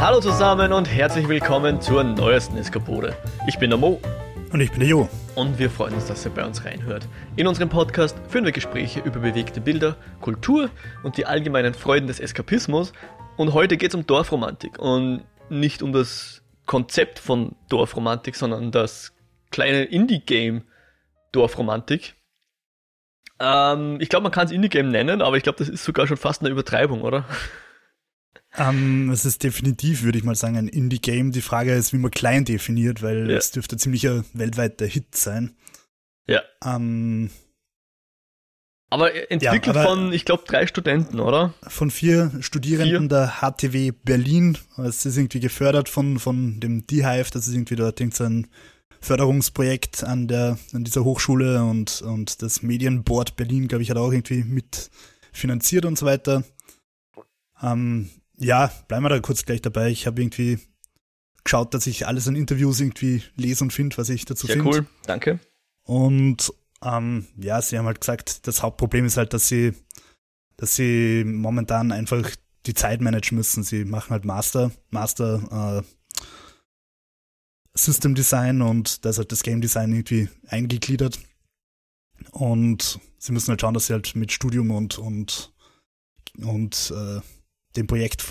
Hallo zusammen und herzlich willkommen zur neuesten Eskapode. Ich bin der Mo. Und ich bin der Jo. Und wir freuen uns, dass ihr bei uns reinhört. In unserem Podcast führen wir Gespräche über bewegte Bilder, Kultur und die allgemeinen Freuden des Eskapismus. Und heute geht es um Dorfromantik und nicht um das Konzept von Dorfromantik, sondern das kleine Indie-Game Dorfromantik. Ähm, ich glaube, man kann es Indie-Game nennen, aber ich glaube, das ist sogar schon fast eine Übertreibung, oder? Ähm, es ist definitiv, würde ich mal sagen, ein Indie-Game. Die Frage ist, wie man klein definiert, weil ja. es dürfte ziemlicher weltweiter Hit sein. Ja. Ähm, aber entwickelt ja, aber von, ich glaube, drei Studenten, oder? Von vier Studierenden vier? der HTW Berlin. Es ist irgendwie gefördert von, von dem D-Hive, das ist irgendwie dort ein Förderungsprojekt an der, an dieser Hochschule und, und das Medienboard Berlin, glaube ich, hat auch irgendwie mitfinanziert und so weiter. Ähm, ja, bleiben wir da kurz gleich dabei. Ich habe irgendwie geschaut, dass ich alles an Interviews irgendwie lese und finde, was ich dazu finde. Sehr find. cool, danke. Und ähm, ja, sie haben halt gesagt, das Hauptproblem ist halt, dass sie, dass sie momentan einfach die Zeit managen müssen. Sie machen halt Master, Master äh, System Design und da ist halt das Game Design irgendwie eingegliedert. Und sie müssen halt schauen, dass sie halt mit Studium und, und, und äh, dem Projekt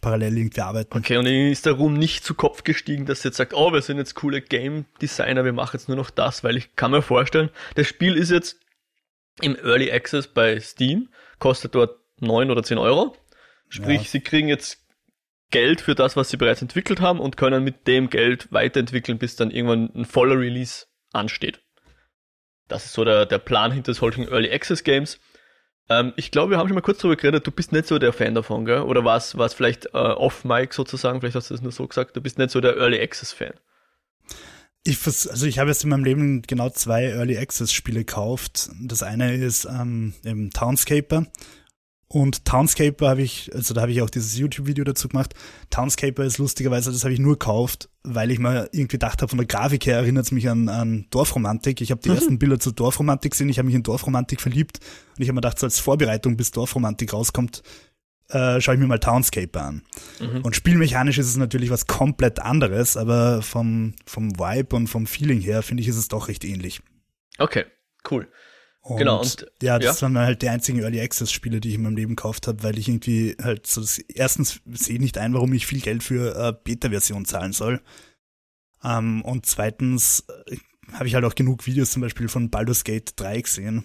parallel irgendwie arbeiten. Okay, und Ihnen ist der Ruhm nicht zu Kopf gestiegen, dass Sie jetzt sagt, oh, wir sind jetzt coole Game Designer, wir machen jetzt nur noch das, weil ich kann mir vorstellen, das Spiel ist jetzt im Early Access bei Steam, kostet dort 9 oder 10 Euro. Sprich, ja. Sie kriegen jetzt Geld für das, was Sie bereits entwickelt haben und können mit dem Geld weiterentwickeln, bis dann irgendwann ein voller Release ansteht. Das ist so der, der Plan hinter solchen Early Access Games. Ähm, ich glaube, wir haben schon mal kurz darüber geredet, du bist nicht so der Fan davon, gell? Oder war es vielleicht äh, off-Mic sozusagen, vielleicht hast du es nur so gesagt, du bist nicht so der Early Access-Fan. Ich, also ich habe jetzt in meinem Leben genau zwei Early Access Spiele gekauft. Das eine ist ähm, im Townscaper und Townscaper habe ich, also da habe ich auch dieses YouTube-Video dazu gemacht. Townscaper ist lustigerweise, das habe ich nur gekauft, weil ich mir irgendwie gedacht habe, von der Grafik her erinnert es mich an, an Dorfromantik. Ich habe die mhm. ersten Bilder zur Dorfromantik gesehen, ich habe mich in Dorfromantik verliebt und ich habe mir gedacht, so als Vorbereitung, bis Dorfromantik rauskommt, äh, schaue ich mir mal Townscaper an. Mhm. Und spielmechanisch ist es natürlich was komplett anderes, aber vom, vom Vibe und vom Feeling her finde ich, ist es doch recht ähnlich. Okay, cool. Und genau. Und, ja, das ja. waren halt die einzigen Early Access Spiele, die ich in meinem Leben gekauft habe, weil ich irgendwie halt so das, erstens sehe nicht ein, warum ich viel Geld für äh, Beta-Version zahlen soll. Ähm, und zweitens äh, habe ich halt auch genug Videos zum Beispiel von Baldur's Gate 3 gesehen,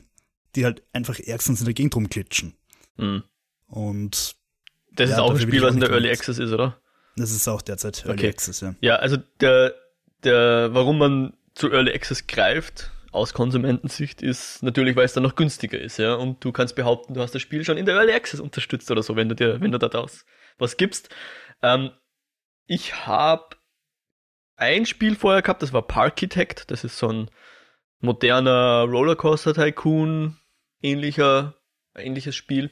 die halt einfach ärgstens in der Gegend rumklitschen. Mhm. Und das ja, ist auch ein Spiel, was in der Early Access ist, oder? Das ist auch derzeit Early okay. Access, ja. Ja, also der, der, warum man zu Early Access greift, aus Konsumentensicht ist natürlich, weil es dann noch günstiger ist, ja. Und du kannst behaupten, du hast das Spiel schon in der Early Access unterstützt oder so, wenn du dir, wenn du daraus was gibst. Ähm, ich habe ein Spiel vorher gehabt, das war Parkitect, das ist so ein moderner Rollercoaster-Tycoon ähnlicher, ähnliches Spiel.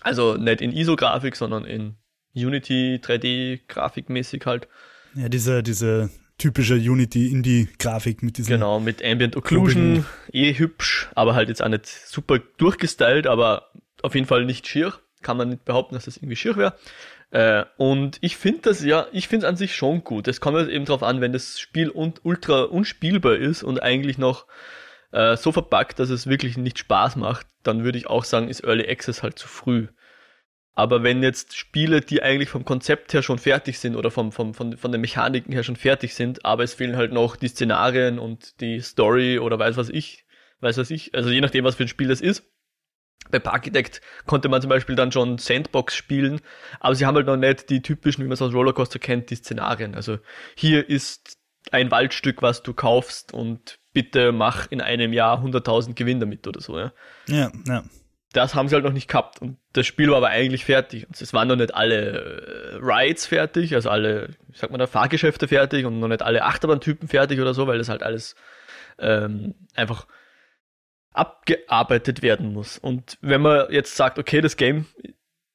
Also nicht in ISO-Grafik, sondern in Unity 3D-Grafikmäßig halt. Ja, diese, diese typische Unity-Indie-Grafik mit diesem. Genau, mit Ambient Occlusion, eh hübsch, aber halt jetzt auch nicht super durchgestylt, aber auf jeden Fall nicht schier. Kann man nicht behaupten, dass das irgendwie schier wäre. Äh, und ich finde das ja, ich finde es an sich schon gut. Es kommt eben drauf an, wenn das Spiel un ultra unspielbar ist und eigentlich noch äh, so verpackt, dass es wirklich nicht Spaß macht, dann würde ich auch sagen, ist Early Access halt zu früh. Aber wenn jetzt Spiele, die eigentlich vom Konzept her schon fertig sind oder vom, vom, von, von den Mechaniken her schon fertig sind, aber es fehlen halt noch die Szenarien und die Story oder weiß was ich, weiß was ich, also je nachdem, was für ein Spiel das ist. Bei Parkitect konnte man zum Beispiel dann schon Sandbox spielen, aber sie haben halt noch nicht die typischen, wie man es aus Rollercoaster kennt, die Szenarien. Also hier ist ein Waldstück, was du kaufst und bitte mach in einem Jahr 100.000 Gewinn damit oder so. Ja, ja. ja das haben sie halt noch nicht gehabt. Und das Spiel war aber eigentlich fertig. Und es waren noch nicht alle äh, Rides fertig, also alle, ich sag mal, da Fahrgeschäfte fertig und noch nicht alle Achterbahntypen fertig oder so, weil das halt alles ähm, einfach abgearbeitet werden muss. Und wenn man jetzt sagt, okay, das Game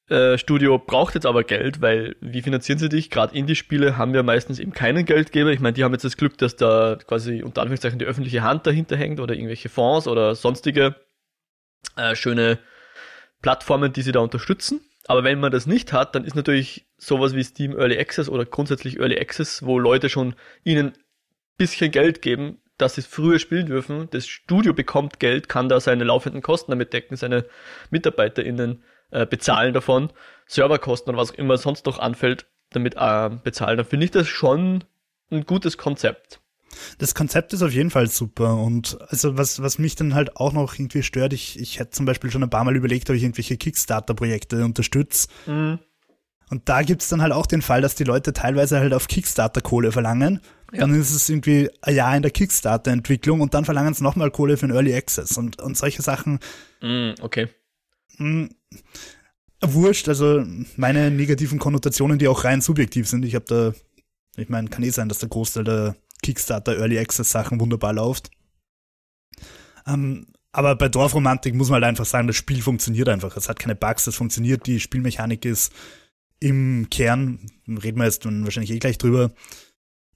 äh, Studio braucht jetzt aber Geld, weil wie finanzieren sie dich? Gerade Indie-Spiele haben ja meistens eben keinen Geldgeber. Ich meine, die haben jetzt das Glück, dass da quasi unter Anführungszeichen die öffentliche Hand dahinter hängt oder irgendwelche Fonds oder sonstige äh, schöne Plattformen, die sie da unterstützen. Aber wenn man das nicht hat, dann ist natürlich sowas wie Steam Early Access oder grundsätzlich Early Access, wo Leute schon ihnen bisschen Geld geben, dass sie früher spielen dürfen. Das Studio bekommt Geld, kann da seine laufenden Kosten damit decken, seine MitarbeiterInnen äh, bezahlen davon, Serverkosten und was auch immer sonst noch anfällt, damit äh, bezahlen. Dann finde ich das schon ein gutes Konzept. Das Konzept ist auf jeden Fall super und also was, was mich dann halt auch noch irgendwie stört, ich, ich hätte zum Beispiel schon ein paar Mal überlegt, ob ich irgendwelche Kickstarter-Projekte unterstütze. Mhm. Und da gibt's dann halt auch den Fall, dass die Leute teilweise halt auf Kickstarter Kohle verlangen. Ja. Dann ist es irgendwie ein Jahr in der Kickstarter-Entwicklung und dann verlangen sie nochmal Kohle für den Early Access und, und solche Sachen. Mm, okay. Mh, wurscht, also meine negativen Konnotationen, die auch rein subjektiv sind. Ich habe da, ich meine, kann eh sein, dass der Großteil der Kickstarter Early Access Sachen wunderbar läuft. Ähm, aber bei Dorfromantik muss man halt einfach sagen, das Spiel funktioniert einfach. Es hat keine Bugs, es funktioniert, die Spielmechanik ist im Kern, reden wir jetzt wahrscheinlich eh gleich drüber,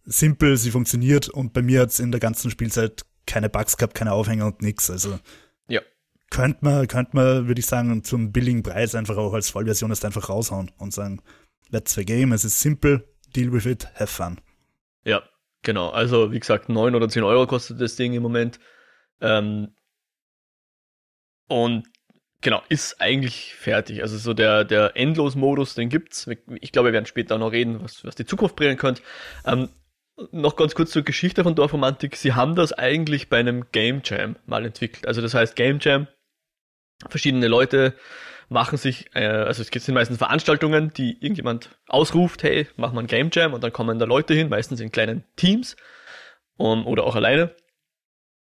simpel, sie funktioniert und bei mir hat es in der ganzen Spielzeit keine Bugs gehabt, keine Aufhänger und nix. Also ja. könnte man, könnte man, würde ich sagen, zum billigen Preis einfach auch als Vollversion das einfach raushauen und sagen, let's the game, es ist simpel, deal with it, have fun. Ja, genau. Also wie gesagt, neun oder zehn Euro kostet das Ding im Moment. Ähm, und genau, ist eigentlich fertig. Also so der, der Endlos-Modus, den gibt's. Ich glaube, wir werden später noch reden, was, was die Zukunft bringen könnte. Ähm, noch ganz kurz zur Geschichte von Dorfromantik. Sie haben das eigentlich bei einem Game Jam mal entwickelt. Also das heißt Game Jam, verschiedene Leute machen sich, äh, also es sind meistens Veranstaltungen, die irgendjemand ausruft, hey, mach mal ein Game Jam und dann kommen da Leute hin, meistens in kleinen Teams um, oder auch alleine.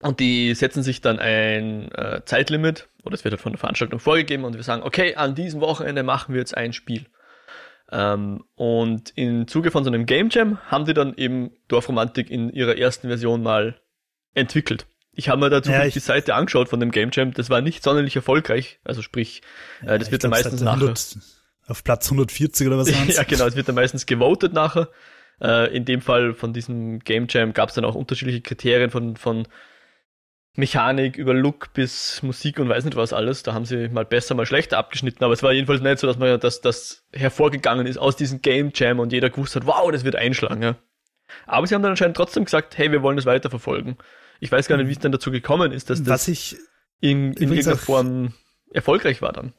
Und die setzen sich dann ein äh, Zeitlimit, oder es wird halt von der Veranstaltung vorgegeben und wir sagen, okay, an diesem Wochenende machen wir jetzt ein Spiel. Ähm, und im Zuge von so einem Game Jam haben die dann eben Dorfromantik in ihrer ersten Version mal entwickelt. Ich habe mir dazu ja, die Seite angeschaut von dem Game Jam, das war nicht sonderlich erfolgreich, also sprich, äh, das ja, wird dann meistens nachher... Auf Platz 140 oder was Ja genau, es wird dann meistens gewotet nachher. Äh, in dem Fall von diesem Game Jam gab es dann auch unterschiedliche Kriterien von, von Mechanik über Look bis Musik und weiß nicht was alles. Da haben sie mal besser, mal schlechter abgeschnitten. Aber es war jedenfalls nicht so, dass man dass das hervorgegangen ist aus diesem Game Jam und jeder gewusst hat, wow, das wird einschlagen. Ja. Aber sie haben dann anscheinend trotzdem gesagt, hey, wir wollen das weiterverfolgen. Ich weiß gar nicht, wie es dann dazu gekommen ist, dass das in, in irgendeiner Form erfolgreich war dann.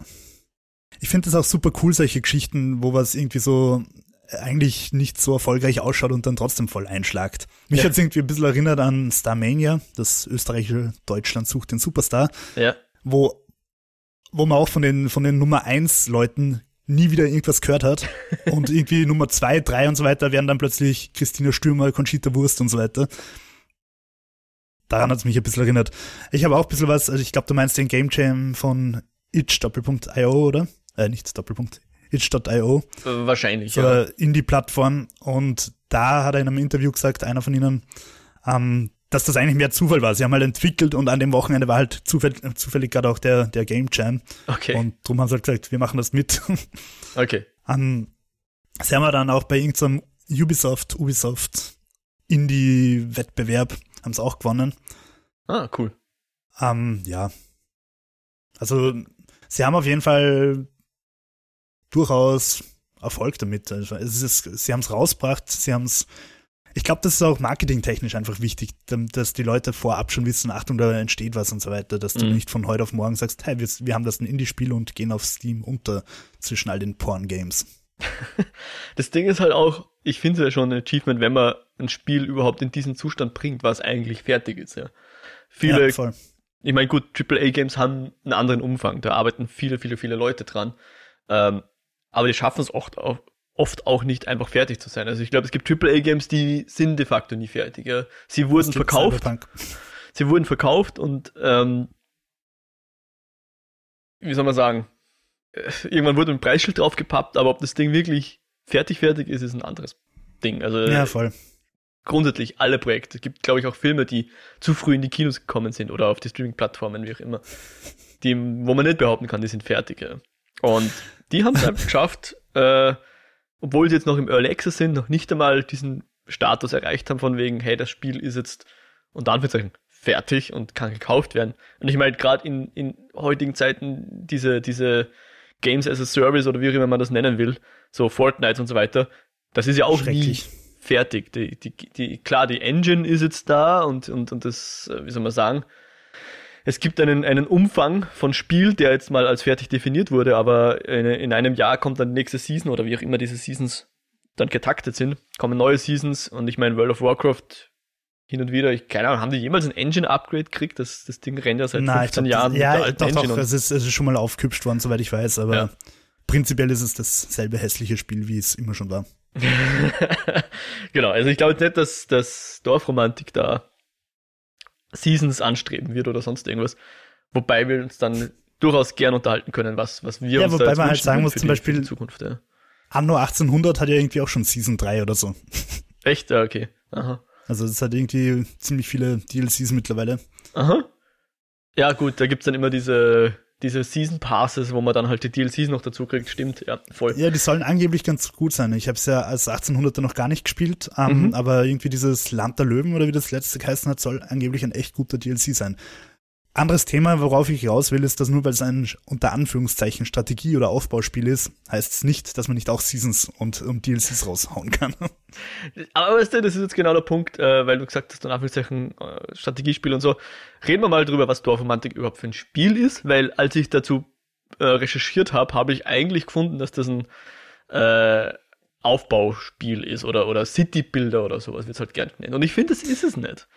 Ich finde das auch super cool, solche Geschichten, wo was irgendwie so eigentlich nicht so erfolgreich ausschaut und dann trotzdem voll einschlagt. Mich ja. hat es irgendwie ein bisschen erinnert an Starmania, das österreichische Deutschland sucht den Superstar, ja. wo, wo man auch von den, von den Nummer 1 Leuten nie wieder irgendwas gehört hat. und irgendwie Nummer 2, 3 und so weiter werden dann plötzlich Christina Stürmer, Conchita Wurst und so weiter. Daran hat es mich ein bisschen erinnert. Ich habe auch ein bisschen was, also ich glaube, du meinst den Game Jam von itch.io, oder? Äh, nicht Doppelpunkt, itch.io. Wahrscheinlich, so ja. Indie-Plattform. Und da hat er in einem Interview gesagt, einer von ihnen, ähm, dass das eigentlich mehr Zufall war. Sie haben halt entwickelt und an dem Wochenende war halt zufällig, zufällig gerade auch der, der Game Jam. Okay. Und darum haben sie halt gesagt, wir machen das mit. Okay. Um, sie haben dann auch bei irgendeinem Ubisoft, Ubisoft Indie-Wettbewerb, haben sie auch gewonnen. Ah, cool. Um, ja. Also, sie haben auf jeden Fall durchaus Erfolg damit. Also es ist, sie haben es rausgebracht, sie haben es. Ich glaube, das ist auch marketingtechnisch einfach wichtig, dass die Leute vorab schon wissen, Achtung, da entsteht was und so weiter, dass du mhm. nicht von heute auf morgen sagst, hey, wir, wir haben das ein Indie-Spiel und gehen auf Steam unter zwischen all den Porn-Games. Das Ding ist halt auch, ich finde es ja schon ein Achievement, wenn man ein Spiel überhaupt in diesen Zustand bringt, was eigentlich fertig ist, ja. Viele, ja, ich meine, gut, AAA-Games haben einen anderen Umfang, da arbeiten viele, viele, viele Leute dran. Ähm, aber die schaffen es oft auch, oft auch nicht einfach fertig zu sein. Also ich glaube, es gibt AAA-Games, die sind de facto nie fertig. Ja. Sie wurden verkauft. Sie wurden verkauft und ähm, wie soll man sagen, irgendwann wurde ein Preisschild draufgepappt, aber ob das Ding wirklich fertig fertig ist, ist ein anderes Ding. Also ja, voll. grundsätzlich alle Projekte. Es gibt, glaube ich, auch Filme, die zu früh in die Kinos gekommen sind oder auf die Streaming-Plattformen, wie auch immer, die, wo man nicht behaupten kann, die sind fertig. Ja. Und die haben es einfach geschafft, äh, obwohl sie jetzt noch im Early Access sind, noch nicht einmal diesen Status erreicht haben von wegen, hey, das Spiel ist jetzt unter Anführungszeichen fertig und kann gekauft werden. Und ich meine, gerade in, in heutigen Zeiten diese, diese Games as a Service oder wie auch immer man das nennen will, so Fortnite und so weiter, das ist ja auch nie fertig. Die, die, die, klar, die Engine ist jetzt da und, und, und das, äh, wie soll man sagen, es gibt einen, einen Umfang von Spiel, der jetzt mal als fertig definiert wurde, aber in, in einem Jahr kommt dann die nächste Season oder wie auch immer diese Seasons dann getaktet sind, kommen neue Seasons und ich meine, World of Warcraft hin und wieder, ich keine Ahnung, haben die jemals ein Engine-Upgrade gekriegt? Das, das Ding rennt ja seit Nein, 15 glaub, Jahren das, ja, mit der alten doch, Engine. Doch, es ist, es ist schon mal aufgehübscht worden, soweit ich weiß, aber ja. prinzipiell ist es dasselbe hässliche Spiel, wie es immer schon war. genau, also ich glaube nicht, dass das Dorfromantik da Seasons anstreben wird oder sonst irgendwas. Wobei wir uns dann durchaus gern unterhalten können, was, was wir ja, uns wobei da jetzt man halt sagen muss, zum Beispiel, Zukunft, ja. Anno 1800 hat ja irgendwie auch schon Season 3 oder so. Echt? Ja, okay. Aha. Also es hat irgendwie ziemlich viele DLCs mittlerweile. Aha. Ja, gut, da gibt's dann immer diese, diese Season Passes, wo man dann halt die DLCs noch dazu kriegt. Stimmt, ja, voll. Ja, die sollen angeblich ganz gut sein. Ich habe es ja als 1800er noch gar nicht gespielt, ähm, mhm. aber irgendwie dieses Land der Löwen oder wie das letzte geheißen hat, soll angeblich ein echt guter DLC sein. Anderes Thema, worauf ich raus will, ist, dass nur weil es ein unter Anführungszeichen Strategie- oder Aufbauspiel ist, heißt es nicht, dass man nicht auch Seasons und, und DLCs raushauen kann. Aber weißt du, das ist jetzt genau der Punkt, äh, weil du gesagt hast, unter Anführungszeichen äh, Strategiespiel und so. Reden wir mal drüber, was Dorfromantik überhaupt für ein Spiel ist, weil als ich dazu äh, recherchiert habe, habe ich eigentlich gefunden, dass das ein Aufbauspiel ist oder, oder City-Builder oder sowas wird es halt gerne nennen. Und ich finde, das ist es nicht.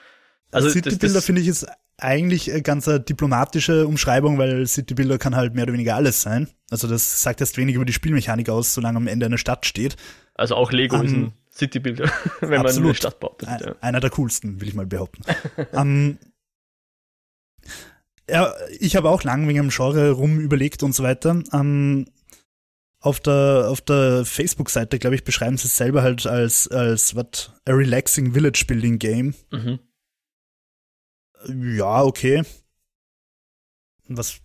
Also City Builder finde ich ist eigentlich eine ganz diplomatische Umschreibung, weil City Builder kann halt mehr oder weniger alles sein. Also das sagt erst wenig über die Spielmechanik aus, solange am Ende eine Stadt steht. Also auch Lego um, ist ein City Builder, wenn absolut. man eine Stadt baut. Ein, ja. Einer der coolsten, will ich mal behaupten. um, ja, ich habe auch lang wegen dem Genre rum überlegt und so weiter. Um, auf der, auf der Facebook-Seite, glaube ich, beschreiben sie es selber halt als, als, what, a relaxing village building game. Mhm. Ja, okay. Was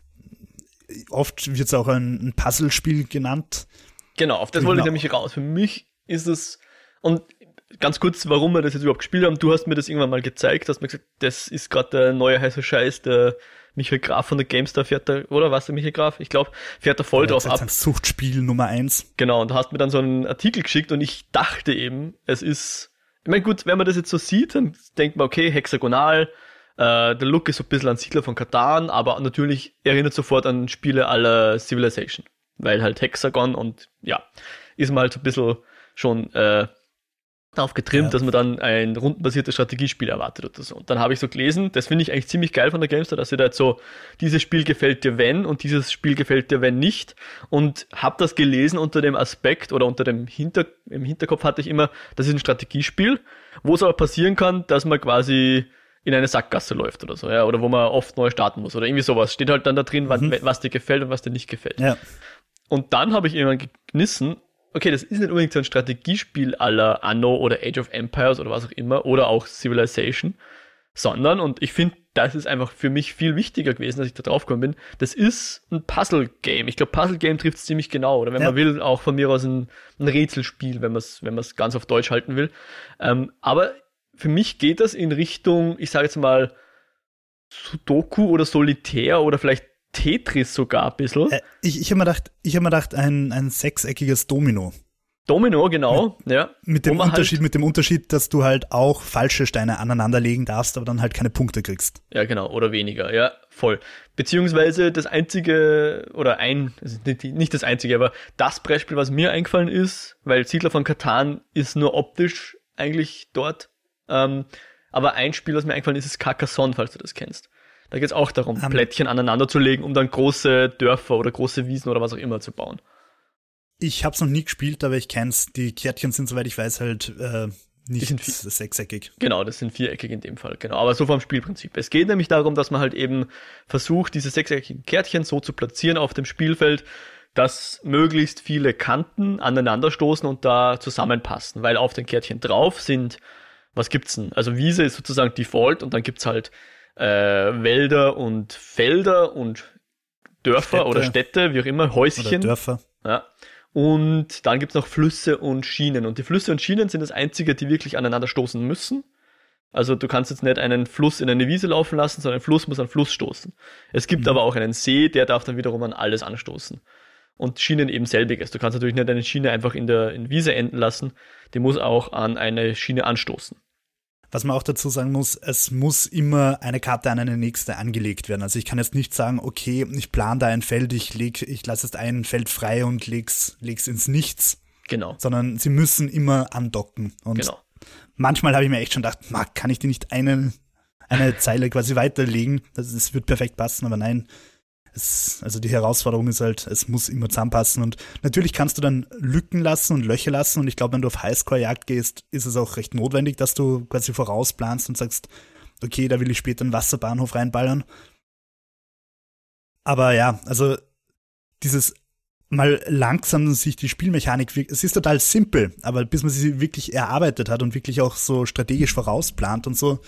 oft wird es auch ein, ein Puzzlespiel genannt. Genau, auf das wollte ich genau. nämlich raus. Für mich ist es, und ganz kurz, warum wir das jetzt überhaupt gespielt haben, du hast mir das irgendwann mal gezeigt, hast mir gesagt, das ist gerade der neue heiße Scheiß, der Michael Graf von der GameStar fährt da, oder was der Michael Graf? Ich glaube, fährt da voll ja, drauf ab. Ein Suchtspiel Nummer eins. Genau, und du hast mir dann so einen Artikel geschickt und ich dachte eben, es ist, ich meine, gut, wenn man das jetzt so sieht, dann denkt man, okay, hexagonal, äh, der Look ist so ein bisschen an Siedler von Katan, aber natürlich erinnert sofort an Spiele aller Civilization. Weil halt Hexagon und ja, ist mal halt so ein bisschen schon äh, darauf getrimmt, ja. dass man dann ein rundenbasiertes Strategiespiel erwartet oder so. Und dann habe ich so gelesen, das finde ich eigentlich ziemlich geil von der Gamestar, dass sie da jetzt so, dieses Spiel gefällt dir wenn und dieses Spiel gefällt dir wenn nicht. Und habe das gelesen unter dem Aspekt oder unter dem Hinter, im Hinterkopf hatte ich immer, das ist ein Strategiespiel, wo es aber passieren kann, dass man quasi in eine Sackgasse läuft oder so, ja, oder wo man oft neu starten muss oder irgendwie sowas. Steht halt dann da drin, mhm. was, was, dir gefällt und was dir nicht gefällt. Ja. Und dann habe ich irgendwann genissen, okay, das ist nicht unbedingt so ein Strategiespiel aller Anno oder Age of Empires oder was auch immer oder auch Civilization, sondern, und ich finde, das ist einfach für mich viel wichtiger gewesen, dass ich da drauf gekommen bin, das ist ein Puzzle-Game. Ich glaube, Puzzle-Game trifft es ziemlich genau. Oder wenn ja. man will, auch von mir aus ein, ein Rätselspiel, wenn man es wenn ganz auf Deutsch halten will. Ähm, aber für mich geht das in Richtung, ich sage jetzt mal, Sudoku oder Solitär oder vielleicht Tetris sogar ein bisschen. Äh, ich ich habe mir gedacht, ich hab mir gedacht ein, ein sechseckiges Domino. Domino, genau, mit, ja. Mit dem Unterschied, halt, mit dem Unterschied, dass du halt auch falsche Steine aneinanderlegen darfst, aber dann halt keine Punkte kriegst. Ja, genau, oder weniger, ja, voll. Beziehungsweise das einzige, oder ein, also nicht das einzige, aber das Beispiel, was mir eingefallen ist, weil Siedler von Katan ist nur optisch eigentlich dort ähm, aber ein Spiel, was mir eingefallen ist, ist Carcassonne, falls du das kennst. Da geht es auch darum, um. Plättchen aneinander zu legen, um dann große Dörfer oder große Wiesen oder was auch immer zu bauen. Ich habe es noch nie gespielt, aber ich kenn's. Die Kärtchen sind, soweit ich weiß, halt äh, nicht sind sechseckig. Genau, das sind viereckig in dem Fall. Genau, aber so vom Spielprinzip. Es geht nämlich darum, dass man halt eben versucht, diese sechseckigen Kärtchen so zu platzieren auf dem Spielfeld, dass möglichst viele Kanten aneinanderstoßen und da zusammenpassen, weil auf den Kärtchen drauf sind was gibt's denn? Also Wiese ist sozusagen Default und dann gibt's halt äh, Wälder und Felder und Dörfer Städte. oder Städte, wie auch immer, Häuschen. Oder Dörfer. Ja. Und dann gibt's noch Flüsse und Schienen. Und die Flüsse und Schienen sind das einzige, die wirklich aneinander stoßen müssen. Also du kannst jetzt nicht einen Fluss in eine Wiese laufen lassen, sondern ein Fluss muss an Fluss stoßen. Es gibt mhm. aber auch einen See, der darf dann wiederum an alles anstoßen. und Schienen eben selbiges. Du kannst natürlich nicht eine Schiene einfach in der in Wiese enden lassen, die muss auch an eine Schiene anstoßen. Was man auch dazu sagen muss, es muss immer eine Karte an eine nächste angelegt werden. Also ich kann jetzt nicht sagen, okay, ich plane da ein Feld, ich leg, ich lasse jetzt ein Feld frei und leg's, leg's ins Nichts. Genau. Sondern sie müssen immer andocken. Und genau. manchmal habe ich mir echt schon gedacht, kann ich die nicht eine, eine Zeile quasi weiterlegen? Das, das wird perfekt passen, aber nein, es, also die Herausforderung ist halt, es muss immer zusammenpassen. Und natürlich kannst du dann Lücken lassen und Löcher lassen. Und ich glaube, wenn du auf Highscore-Jagd gehst, ist es auch recht notwendig, dass du quasi vorausplanst und sagst, okay, da will ich später einen Wasserbahnhof reinballern. Aber ja, also dieses mal langsam sich die Spielmechanik, es ist total simpel, aber bis man sie wirklich erarbeitet hat und wirklich auch so strategisch vorausplant und so,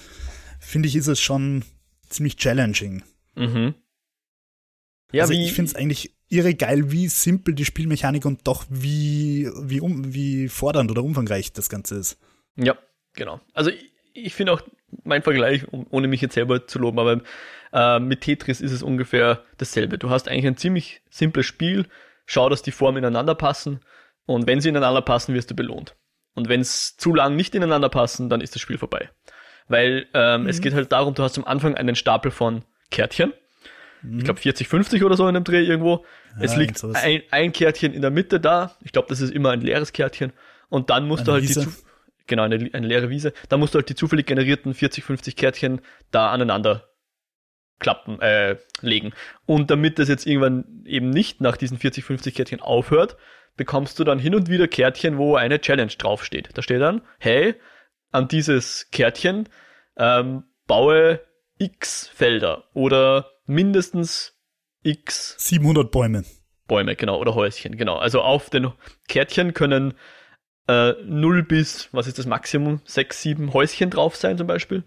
finde ich, ist es schon ziemlich challenging. Mhm. Ja, also wie, ich finde es eigentlich irre geil, wie simpel die Spielmechanik und doch wie, wie, um, wie fordernd oder umfangreich das Ganze ist. Ja, genau. Also ich, ich finde auch mein Vergleich, ohne mich jetzt selber zu loben, aber äh, mit Tetris ist es ungefähr dasselbe. Du hast eigentlich ein ziemlich simples Spiel, schau, dass die Formen ineinander passen und wenn sie ineinander passen, wirst du belohnt. Und wenn es zu lang nicht ineinander passen, dann ist das Spiel vorbei. Weil ähm, mhm. es geht halt darum, du hast am Anfang einen Stapel von Kärtchen ich glaube 40, 50 oder so in dem Dreh irgendwo. Ja, es liegt ein, ein, Kärtchen in der Mitte da. Ich glaube, das ist immer ein leeres Kärtchen. Und dann musst eine du halt Wiese. die, genau, eine, eine leere Wiese. Dann musst du halt die zufällig generierten 40, 50 Kärtchen da aneinander klappen, äh, legen. Und damit das jetzt irgendwann eben nicht nach diesen 40, 50 Kärtchen aufhört, bekommst du dann hin und wieder Kärtchen, wo eine Challenge draufsteht. Da steht dann, hey, an dieses Kärtchen ähm, baue X Felder oder mindestens x 700 Bäume. Bäume, genau, oder Häuschen, genau. Also auf den Kärtchen können äh, 0 bis, was ist das Maximum, 6, 7 Häuschen drauf sein zum Beispiel.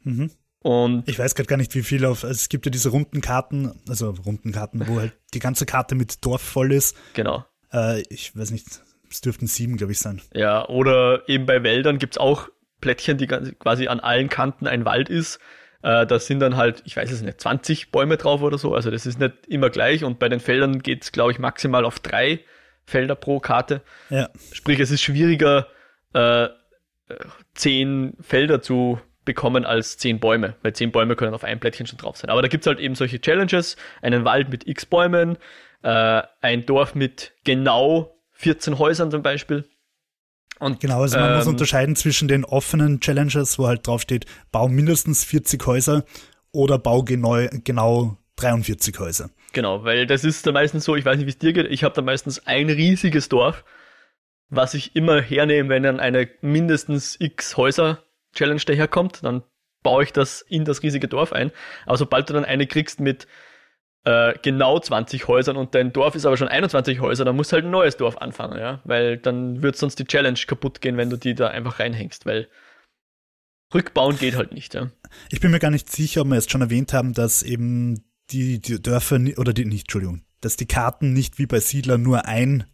Mhm. Und ich weiß gerade gar nicht, wie viel auf. Also es gibt ja diese runden Karten, also runden Karten, wo halt die ganze Karte mit Dorf voll ist. Genau. Äh, ich weiß nicht, es dürften sieben, glaube ich, sein. Ja, oder eben bei Wäldern gibt es auch Plättchen, die quasi an allen Kanten ein Wald ist. Äh, da sind dann halt, ich weiß es nicht, 20 Bäume drauf oder so. Also das ist nicht immer gleich. Und bei den Feldern geht es, glaube ich, maximal auf drei Felder pro Karte. Ja. Sprich, es ist schwieriger, äh, zehn Felder zu bekommen als zehn Bäume, weil zehn Bäume können auf einem Plättchen schon drauf sein. Aber da gibt es halt eben solche Challenges, einen Wald mit x Bäumen, äh, ein Dorf mit genau 14 Häusern zum Beispiel. Und, genau, also man ähm, muss unterscheiden zwischen den offenen Challenges, wo halt draufsteht, bau mindestens 40 Häuser oder bau genau, genau 43 Häuser. Genau, weil das ist da meistens so, ich weiß nicht, wie es dir geht, ich habe da meistens ein riesiges Dorf, was ich immer hernehme, wenn dann eine mindestens x Häuser Challenge daherkommt, dann baue ich das in das riesige Dorf ein. Aber sobald du dann eine kriegst mit äh, genau 20 Häusern und dein Dorf ist aber schon 21 Häuser, dann musst du halt ein neues Dorf anfangen, ja, weil dann wird sonst die Challenge kaputt gehen, wenn du die da einfach reinhängst, weil rückbauen geht halt nicht, ja. Ich bin mir gar nicht sicher, ob wir jetzt schon erwähnt haben, dass eben die, die Dörfer, oder die, nicht, Entschuldigung, dass die Karten nicht wie bei Siedler nur ein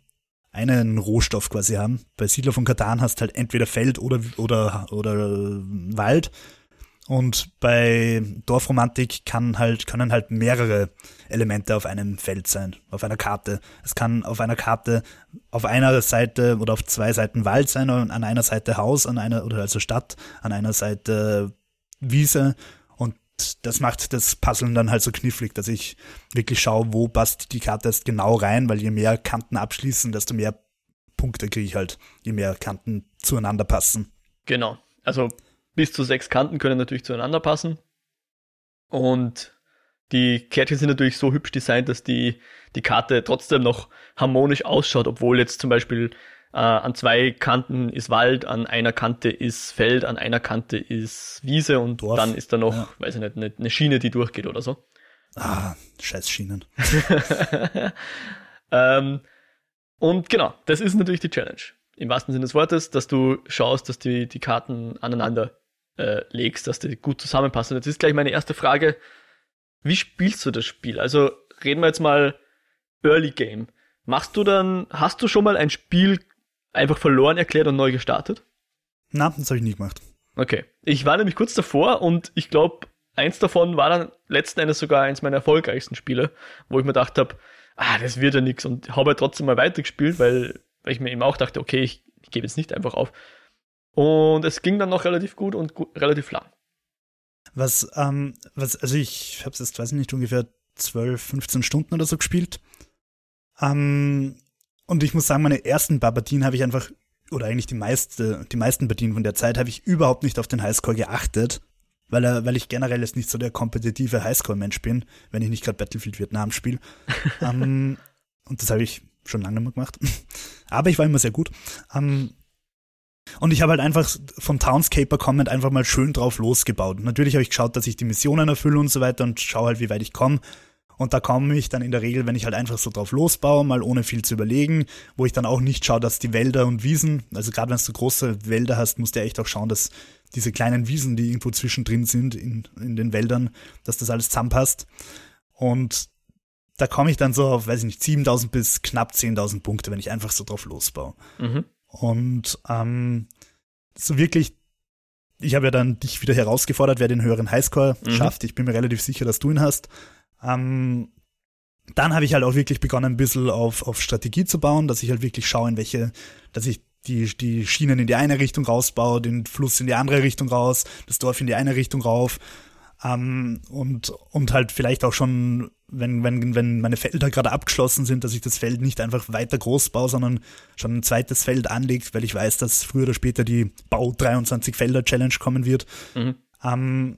einen Rohstoff quasi haben. Bei Siedler von Katan hast halt entweder Feld oder, oder, oder Wald und bei Dorfromantik kann halt, können halt mehrere Elemente auf einem Feld sein, auf einer Karte. Es kann auf einer Karte auf einer Seite oder auf zwei Seiten Wald sein, und an einer Seite Haus, an einer, oder also Stadt, an einer Seite Wiese. Und das macht das Puzzeln dann halt so knifflig, dass ich wirklich schaue, wo passt die Karte jetzt genau rein, weil je mehr Kanten abschließen, desto mehr Punkte kriege ich halt, je mehr Kanten zueinander passen. Genau. Also bis zu sechs Kanten können natürlich zueinander passen. Und die Kärtchen sind natürlich so hübsch designt, dass die, die Karte trotzdem noch harmonisch ausschaut, obwohl jetzt zum Beispiel äh, an zwei Kanten ist Wald, an einer Kante ist Feld, an einer Kante ist Wiese und Dorf. dann ist da noch, ja. weiß ich nicht, eine, eine, Schiene, die durchgeht oder so. Ah, scheiß Schienen. ähm, und genau, das ist natürlich die Challenge. Im wahrsten Sinne des Wortes, dass du schaust, dass die, die Karten aneinander äh, legst, dass die gut zusammenpassen. Jetzt ist gleich meine erste Frage, wie spielst du das Spiel? Also reden wir jetzt mal Early Game. Machst du dann, hast du schon mal ein Spiel einfach verloren erklärt und neu gestartet? Na, das habe ich nie gemacht. Okay. Ich war nämlich kurz davor und ich glaube, eins davon war dann letzten Endes sogar eins meiner erfolgreichsten Spiele, wo ich mir gedacht habe, ah, das wird ja nichts und habe halt trotzdem mal weitergespielt, weil, weil ich mir eben auch dachte, okay, ich, ich gebe jetzt nicht einfach auf. Und es ging dann noch relativ gut und gut, relativ lang. Was, ähm, was, also ich habe es jetzt, weiß ich nicht, ungefähr 12, 15 Stunden oder so gespielt. Ähm, und ich muss sagen, meine ersten paar Partien habe ich einfach, oder eigentlich die meiste, die meisten Partien von der Zeit habe ich überhaupt nicht auf den Highscore geachtet, weil, er, weil ich generell jetzt nicht so der kompetitive Highscore-Mensch bin, wenn ich nicht gerade Battlefield Vietnam spiele. ähm, und das habe ich schon lange mal gemacht. Aber ich war immer sehr gut. Ähm, und ich habe halt einfach vom Townscaper Comment einfach mal schön drauf losgebaut. Natürlich habe ich geschaut, dass ich die Missionen erfülle und so weiter und schaue halt, wie weit ich komme. Und da komme ich dann in der Regel, wenn ich halt einfach so drauf losbaue, mal ohne viel zu überlegen, wo ich dann auch nicht schaue, dass die Wälder und Wiesen, also gerade wenn du große Wälder hast, musst du echt auch schauen, dass diese kleinen Wiesen, die irgendwo zwischendrin sind in, in den Wäldern, dass das alles zusammenpasst. Und da komme ich dann so auf, weiß ich nicht, 7000 bis knapp 10.000 Punkte, wenn ich einfach so drauf losbaue. Mhm. Und ähm, so wirklich, ich habe ja dann dich wieder herausgefordert, wer den höheren Highscore mhm. schafft. Ich bin mir relativ sicher, dass du ihn hast. Ähm, dann habe ich halt auch wirklich begonnen, ein bisschen auf, auf Strategie zu bauen, dass ich halt wirklich schaue, in welche, dass ich die, die Schienen in die eine Richtung rausbaue, den Fluss in die andere Richtung raus, das Dorf in die eine Richtung rauf. Ähm, und, und halt vielleicht auch schon, wenn, wenn, wenn meine Felder gerade abgeschlossen sind, dass ich das Feld nicht einfach weiter groß baue, sondern schon ein zweites Feld anlegt, weil ich weiß, dass früher oder später die Bau 23 Felder Challenge kommen wird. Mhm. Ähm,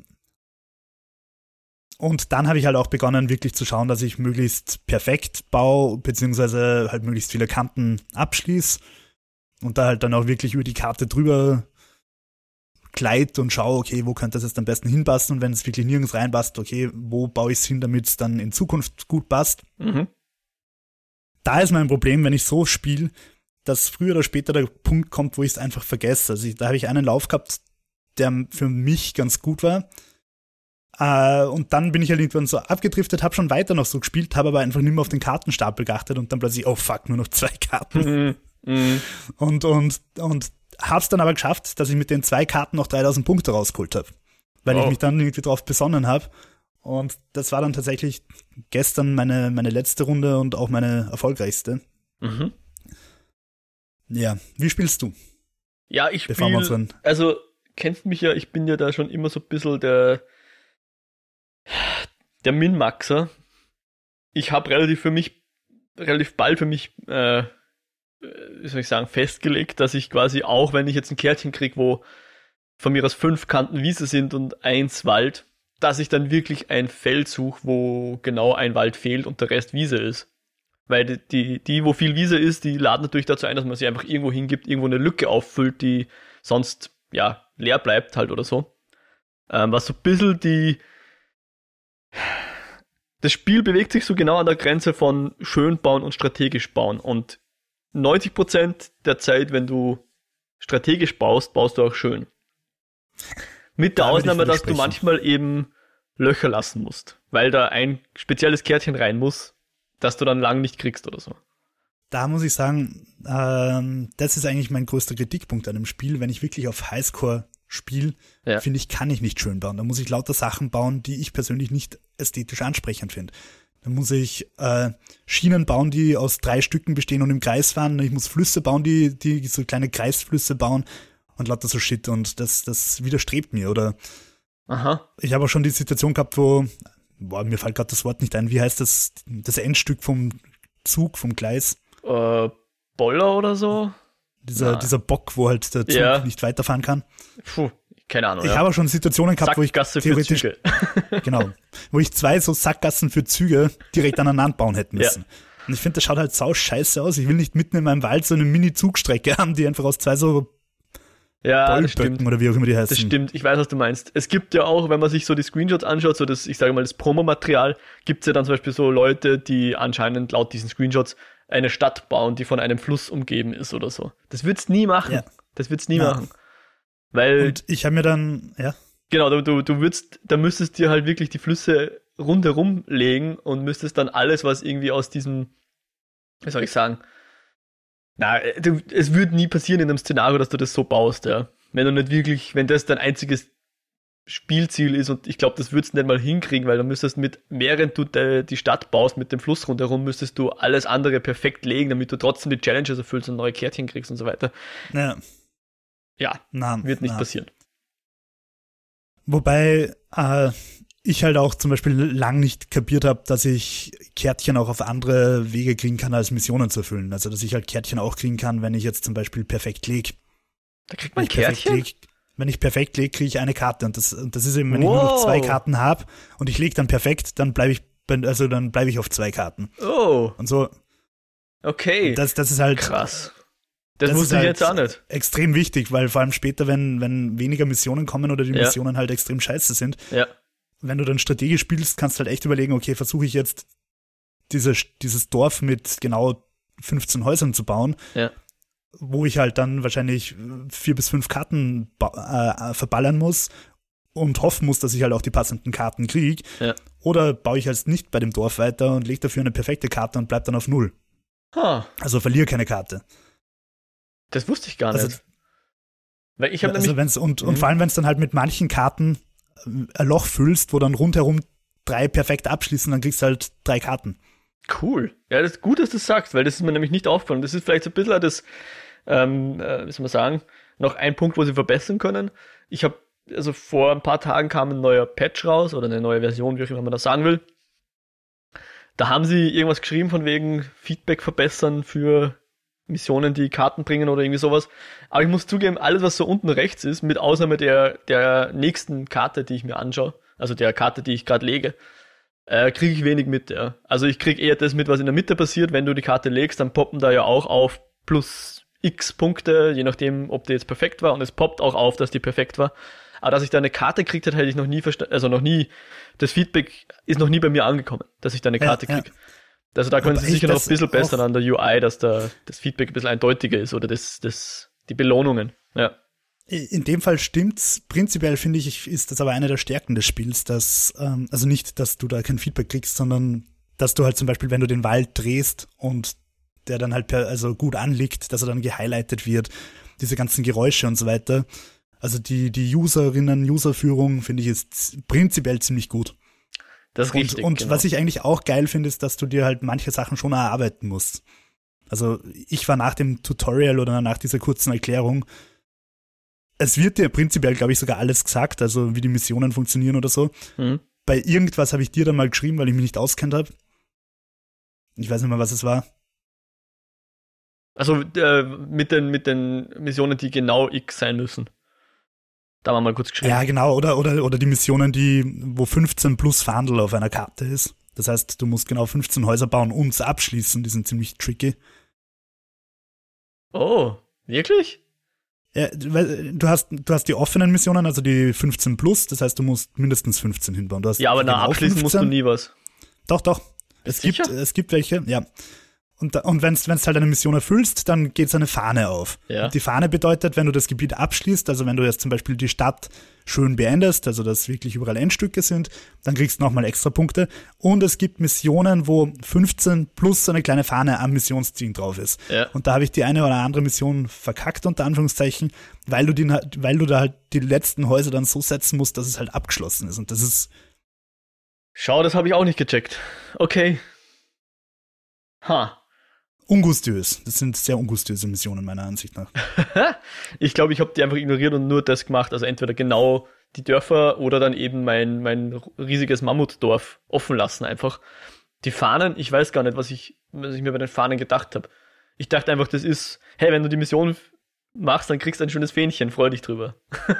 und dann habe ich halt auch begonnen, wirklich zu schauen, dass ich möglichst perfekt baue, beziehungsweise halt möglichst viele Kanten abschließe. Und da halt dann auch wirklich über die Karte drüber gleit und schaue, okay, wo könnte das jetzt am besten hinpassen und wenn es wirklich nirgends reinpasst, okay, wo baue ich es hin, damit es dann in Zukunft gut passt. Mhm. Da ist mein Problem, wenn ich so spiele, dass früher oder später der Punkt kommt, wo ich es einfach vergesse. Also ich, da habe ich einen Lauf gehabt, der für mich ganz gut war. Äh, und dann bin ich halt irgendwann so abgedriftet, habe schon weiter noch so gespielt, habe aber einfach nicht mehr auf den Kartenstapel geachtet und dann plötzlich, oh fuck, nur noch zwei Karten. Mhm. Mhm. Und, und, und hab's dann aber geschafft, dass ich mit den zwei Karten noch 3000 Punkte rausgeholt habe. Weil oh. ich mich dann irgendwie drauf besonnen habe. Und das war dann tatsächlich gestern meine, meine letzte Runde und auch meine erfolgreichste. Mhm. Ja, wie spielst du? Ja, ich spiele, also kennst mich ja, ich bin ja da schon immer so ein bisschen der, der Min-Maxer. Ich habe relativ für mich, relativ bald für mich äh, wie soll ich sagen, festgelegt, dass ich quasi auch, wenn ich jetzt ein Kärtchen kriege, wo von mir aus fünf Kanten Wiese sind und eins Wald, dass ich dann wirklich ein Feld suche, wo genau ein Wald fehlt und der Rest Wiese ist. Weil die, die, die, wo viel Wiese ist, die laden natürlich dazu ein, dass man sie einfach irgendwo hingibt, irgendwo eine Lücke auffüllt, die sonst, ja, leer bleibt halt oder so. Ähm, was so ein bisschen die, das Spiel bewegt sich so genau an der Grenze von schön bauen und strategisch bauen. Und 90% der Zeit, wenn du strategisch baust, baust du auch schön. Mit der Ausnahme, dass du manchmal eben Löcher lassen musst, weil da ein spezielles Kärtchen rein muss, das du dann lang nicht kriegst oder so. Da muss ich sagen, ähm, das ist eigentlich mein größter Kritikpunkt an dem Spiel. Wenn ich wirklich auf Highscore spiele, ja. finde ich, kann ich nicht schön bauen. Da muss ich lauter Sachen bauen, die ich persönlich nicht ästhetisch ansprechend finde. Dann muss ich äh, Schienen bauen, die aus drei Stücken bestehen und im Kreis fahren. Ich muss Flüsse bauen, die, die so kleine Kreisflüsse bauen und lauter so Shit. Und das, das widerstrebt mir. Oder Aha. ich habe auch schon die Situation gehabt, wo, boah, mir fällt gerade das Wort nicht ein, wie heißt das, das Endstück vom Zug, vom Gleis? Äh, Boller oder so? Dieser, dieser Bock, wo halt der Zug ja. nicht weiterfahren kann. Puh, keine Ahnung. Ich ja. habe auch schon Situationen gehabt, Sackgasse wo ich theoretisch, genau, wo ich zwei so Sackgassen für Züge direkt aneinander bauen hätten müssen. Ja. Und ich finde, das schaut halt sau scheiße aus. Ich will nicht mitten in meinem Wald so eine Mini-Zugstrecke haben, die einfach aus zwei so ja, das stimmt. oder wie auch immer die heißen. Das stimmt, ich weiß, was du meinst. Es gibt ja auch, wenn man sich so die Screenshots anschaut, so das, ich sage mal, das Promomaterial, gibt es ja dann zum Beispiel so Leute, die anscheinend laut diesen Screenshots eine Stadt bauen, die von einem Fluss umgeben ist oder so. Das wird's nie machen. Ja. Das wird's nie ja. machen. Weil. Und ich habe mir dann, ja. Genau, du, du würdest, da müsstest dir halt wirklich die Flüsse rundherum legen und müsstest dann alles, was irgendwie aus diesem, wie soll ich sagen, na, du, es würde nie passieren in einem Szenario, dass du das so baust, ja. Wenn du nicht wirklich, wenn das dein einziges Spielziel ist und ich glaube, das würdest du nicht mal hinkriegen, weil du müsstest mit, während du de, die Stadt baust, mit dem Fluss rundherum, müsstest du alles andere perfekt legen, damit du trotzdem die Challenges erfüllst und neue Kärtchen kriegst und so weiter. Ja. Ja, Na, wird nicht na. passieren. Wobei äh, ich halt auch zum Beispiel lang nicht kapiert habe, dass ich Kärtchen auch auf andere Wege kriegen kann, als Missionen zu erfüllen. Also dass ich halt Kärtchen auch kriegen kann, wenn ich jetzt zum Beispiel perfekt leg. Da kriegt man Kärtchen? leg, wenn ich perfekt lege, kriege ich eine Karte. Und das, und das ist eben, wenn ich nur noch zwei Wow. Karten habe und ich lege dann perfekt, dann bleibe ich, also dann bleibe ich auf zwei Karten. Oh, Und so, okay. das, das ist halt Krass. Das, Das wusste ich halt- jetzt auch nicht. extrem wichtig, weil vor allem später, wenn, wenn weniger Missionen kommen oder die Ja. Missionen halt extrem scheiße sind, Ja. wenn du dann strategisch spielst, kannst du halt echt überlegen, okay, versuche ich jetzt diese, dieses Dorf mit genau 15 Häusern zu bauen, Ja. wo ich halt dann wahrscheinlich vier bis fünf Karten äh, verballern muss und hoffen muss, dass ich halt auch die passenden Karten kriege. Ja. Oder baue ich halt nicht bei dem Dorf weiter und lege dafür eine perfekte Karte und bleib dann auf Null. Ha, Also verliere keine Karte. Das wusste ich gar Also- nicht. Weil ich habe also wenn's, und, und Mhm. vor allem, wenn es dann halt mit manchen Karten ähm, ein Loch füllst, wo dann rundherum drei perfekt abschließen, dann kriegst du halt drei Karten. Cool. Ja, das ist gut, dass du das sagst, weil das ist mir nämlich nicht aufgefallen. Das ist vielleicht so ein bisschen das, ähm, äh, wie soll man sagen, noch ein Punkt, wo sie verbessern können. Ich habe, also vor ein paar Tagen kam ein neuer Patch raus oder eine neue Version, wie auch immer man das sagen will. Da haben sie irgendwas geschrieben von wegen Feedback verbessern für Missionen, die Karten bringen oder irgendwie sowas. Aber ich muss zugeben, alles, was so unten rechts ist, mit Ausnahme der, der nächsten Karte, die ich mir anschaue, also der Karte, die ich gerade lege, äh, kriege ich wenig mit, ja. Also ich kriege eher das mit, was in der Mitte passiert. Wenn du die Karte legst, dann poppen da ja auch auf plus x Punkte, je nachdem, ob die jetzt perfekt war. Und es poppt auch auf, dass die perfekt war. Aber dass ich da eine Karte kriegt hätte ich noch nie verstanden, also noch nie, das Feedback ist noch nie bei mir angekommen, dass ich da eine Ja, Karte ja. Also da können Wobei sie sicher ich noch ein bisschen bessern an der UI, dass da das Feedback ein bisschen eindeutiger ist oder das, das, die Belohnungen. Ja. In dem Fall stimmt's. Prinzipiell finde ich, ist das aber eine der Stärken des Spiels, dass, ähm, also nicht, dass du da kein Feedback kriegst, sondern dass du halt zum Beispiel, wenn du den Wald drehst und der dann halt per, also gut anliegt, dass er dann gehighlightet wird, diese ganzen Geräusche und so weiter. Also die, die Userinnen, Userführung finde ich ist prinzipiell ziemlich gut. Das ist Und, richtig. und genau. was ich eigentlich auch geil finde, ist, dass du dir halt manche Sachen schon erarbeiten musst. Also ich war nach dem Tutorial oder nach dieser kurzen Erklärung, es wird dir prinzipiell, glaube ich, sogar alles gesagt, also wie die Missionen funktionieren oder so. Mhm. Bei irgendwas habe ich dir dann mal geschrieben, weil ich mich nicht auskennt habe. Ich weiß nicht mehr, was es war. Also äh, mit, den, mit den Missionen, die genau X sein müssen. Da haben wir mal kurz geschrieben. Ja, genau, oder, oder, oder die Missionen, die, wo 15 plus Fahndel auf einer Karte ist. Das heißt, du musst genau 15 Häuser bauen und sie abschließen, die sind ziemlich tricky. Oh, wirklich? Ja, du hast, du hast die offenen Missionen, also die 15 plus, das heißt, du musst mindestens 15 hinbauen. Du hast Ja, aber nach genau abschließen musst du 15. nie was. Doch, doch. Bist Es gibt, sicher? es gibt welche, ja. Und, da, und wenn du halt eine Mission erfüllst, dann geht so eine Fahne auf. Ja. Die Fahne bedeutet, wenn du das Gebiet abschließt, also wenn du jetzt zum Beispiel die Stadt schön beendest, also dass wirklich überall Endstücke sind, dann kriegst du nochmal extra Punkte. Und es gibt Missionen, wo 15 plus so eine kleine Fahne am Missionsziel drauf ist. Ja. Und da habe ich die eine oder andere Mission verkackt, unter Anführungszeichen, weil du, die, weil du da halt die letzten Häuser dann so setzen musst, dass es halt abgeschlossen ist. Und das ist, Schau, das habe ich auch nicht gecheckt. Okay. Ha. Ungustiös. Das sind sehr ungustiöse Missionen, meiner Ansicht nach. ich glaube, ich habe die einfach ignoriert und nur das gemacht. Also entweder genau die Dörfer oder dann eben mein, mein riesiges Mammutdorf offen lassen einfach. Die Fahnen, ich weiß gar nicht, was ich, was ich mir bei den Fahnen gedacht habe. Ich dachte einfach, das ist, hey, wenn du die Mission machst, dann kriegst du ein schönes Fähnchen, freu dich drüber.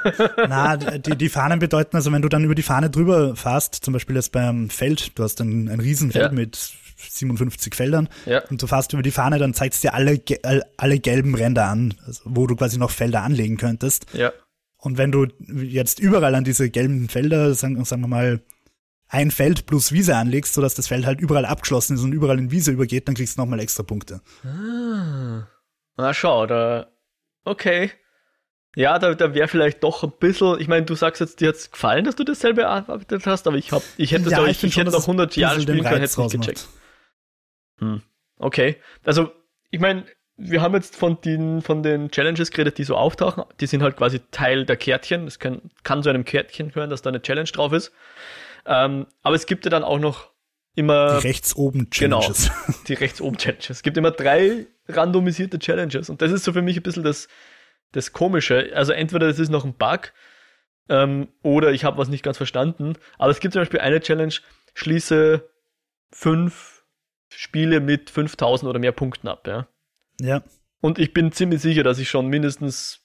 Na, die, die Fahnen bedeuten, also wenn du dann über die Fahne drüber fährst, zum Beispiel jetzt beim Feld, du hast ein, ein Riesenfeld Ja. mit 57 Feldern Ja. und du fährst über die Fahne, dann zeigt es dir alle, alle gelben Ränder an, also wo du quasi noch Felder anlegen könntest. Ja. Und wenn du jetzt überall an diese gelben Felder, sagen, sagen wir mal, ein Feld plus Wiese anlegst, sodass das Feld halt überall abgeschlossen ist und überall in Wiese übergeht, dann kriegst du nochmal extra Punkte. Ah. Na schau, da. Okay. Ja, da, da wäre vielleicht doch ein bisschen, ich meine, du sagst jetzt, dir hat's gefallen, dass du dasselbe erarbeitet hast, aber ich hab, ich hätte, Ja, glaub ich ich, ich schon, hätte noch 100 es Jahre spielen können, hätte Reiz nicht rausmacht. Gecheckt. Okay. Also, ich meine, wir haben jetzt von den, von den Challenges geredet, die so auftauchen. Die sind halt quasi Teil der Kärtchen. Es kann, kann zu einem Kärtchen hören, dass da eine Challenge drauf ist. Ähm, aber es gibt ja dann auch noch immer. Die rechts oben Challenges. Genau, die rechts oben Challenges. Es gibt immer drei randomisierte Challenges. Und das ist so für mich ein bisschen das, das Komische. Also entweder das ist noch ein Bug ähm, oder ich habe was nicht ganz verstanden. Aber es gibt zum Beispiel eine Challenge, schließe fünf Spiele mit 5000 oder mehr Punkten ab. Ja. Ja. Und ich bin ziemlich sicher, dass ich schon mindestens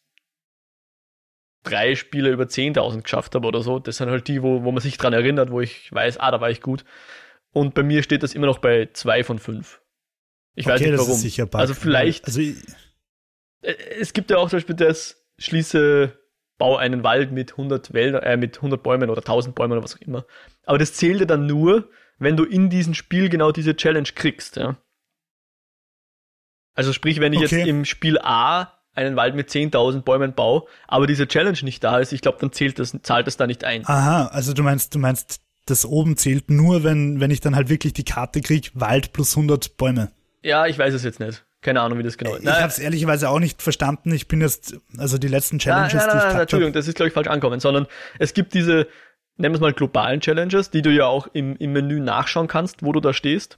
drei Spiele über 10.000 geschafft habe oder so. Das sind halt die, wo, wo man sich dran erinnert, wo ich weiß, ah, da war ich gut. Und bei mir steht das immer noch bei zwei von fünf. Ich okay, weiß nicht warum. sicher. Also vielleicht. Also äh, es gibt ja auch zum Beispiel das schließe, bau einen Wald mit 100 Wälder, äh, mit 100 Bäumen oder 1000 Bäumen oder was auch immer. Aber das zählt ja dann nur, wenn du in diesem Spiel genau diese Challenge kriegst, ja. Also sprich, wenn ich okay. jetzt im Spiel A einen Wald mit 10.000 Bäumen baue, aber diese Challenge nicht da ist, ich glaube, dann zählt das, zahlt das da nicht ein. Aha, also du meinst, du meinst, das oben zählt nur, wenn, wenn ich dann halt wirklich die Karte krieg, Wald plus 100 Bäume. Ja, ich weiß es jetzt nicht. Keine Ahnung, wie das genau ist. Ich habe es ehrlicherweise auch nicht verstanden. Ich bin jetzt, also die letzten Challenges, nein, nein, nein, die ich nein, Entschuldigung, das ist, glaube ich, falsch ankommen, sondern es gibt diese, nennen wir es mal globalen Challenges, die du ja auch im, im Menü nachschauen kannst, wo du da stehst.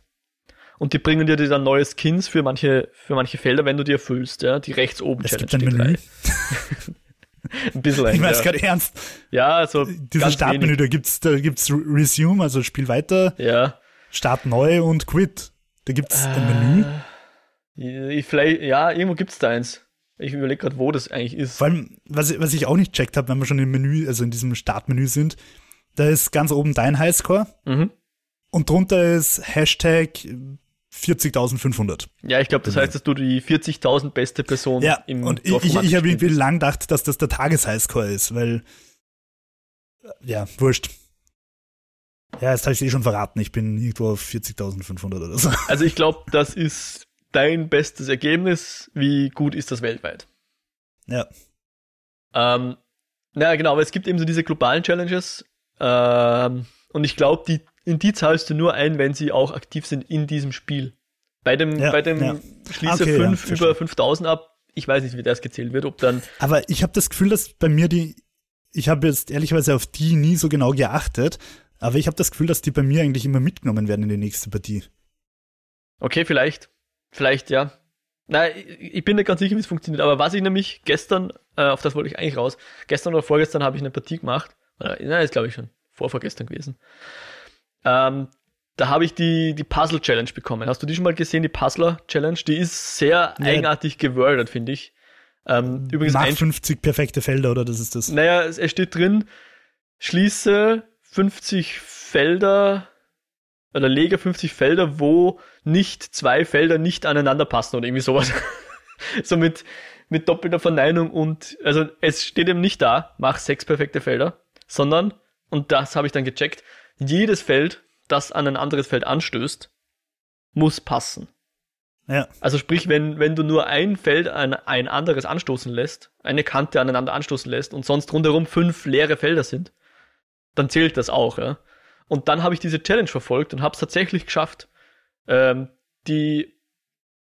Und die bringen dir dann neue Skins für manche, für manche Felder, wenn du die erfüllst, ja, die rechts oben es Challenge. Gibt ein Menü. ein bisschen Ich meine es gerade ernst. Ja, also. Dieses Startmenü, wenig. da gibt's, da gibt's Resume, also Spiel weiter. Ja. Start neu und Quit. Da gibt's äh, ein Menü. Ich, vielleicht, ja, irgendwo gibt's da eins. Ich überlege gerade, wo das eigentlich ist. Vor allem, was, was ich auch nicht checkt habe, wenn wir schon im Menü, also in diesem Startmenü sind, da ist ganz oben dein Highscore. Mhm. Und drunter ist Hashtag 40.500. Ja, ich glaube, das heißt, dass du die 40.000 beste Person ja, im und Dorf ich, ich, ich habe irgendwie lang gedacht, dass das der Tageshighscore ist, weil ja, wurscht. Ja, jetzt habe ich eh schon verraten, ich bin irgendwo auf 40.500 oder so. Also ich glaube, das ist dein bestes Ergebnis. Wie gut ist das weltweit? Ja. Ähm, naja, genau, aber es gibt eben so diese globalen Challenges. Ähm, und ich glaube, die in die zahlst du nur ein, wenn sie auch aktiv sind in diesem Spiel. Bei dem, ja, bei dem ja. Schließe okay, 5 ja, über 5000 ab, ich weiß nicht, wie das gezählt wird, ob dann. Aber ich habe das Gefühl, dass bei mir die, ich habe jetzt ehrlicherweise auf die nie so genau geachtet, aber ich habe das Gefühl, dass die bei mir eigentlich immer mitgenommen werden in die nächste Partie. Okay, vielleicht. Vielleicht, ja. Nein, ich bin nicht ganz sicher, wie es funktioniert, aber was ich nämlich gestern, äh, auf das wollte ich eigentlich raus, gestern oder vorgestern habe ich eine Partie gemacht, äh, nein, ist glaube ich schon vorvorgestern gewesen. Ähm, da habe ich die, die Puzzle Challenge bekommen. Hast du die schon mal gesehen, die Puzzler Challenge? Die ist sehr ja. eigenartig gewordet, finde ich. Ähm, übrigens Nach 50 perfekte Felder, oder das ist das? Naja, es, es steht drin, schließe 50 Felder oder lege 50 Felder, wo nicht zwei Felder nicht aneinander passen oder irgendwie sowas. so mit, mit doppelter Verneinung und, also es steht eben nicht da, mach sechs perfekte Felder, sondern, und das habe ich dann gecheckt, jedes Feld, das an ein anderes Feld anstößt, muss passen. Ja. Also sprich, wenn, wenn du nur ein Feld an ein anderes anstoßen lässt, eine Kante aneinander anstoßen lässt und sonst rundherum fünf leere Felder sind, dann zählt das auch, ja. Und dann habe ich diese Challenge verfolgt und habe es tatsächlich geschafft, ähm, die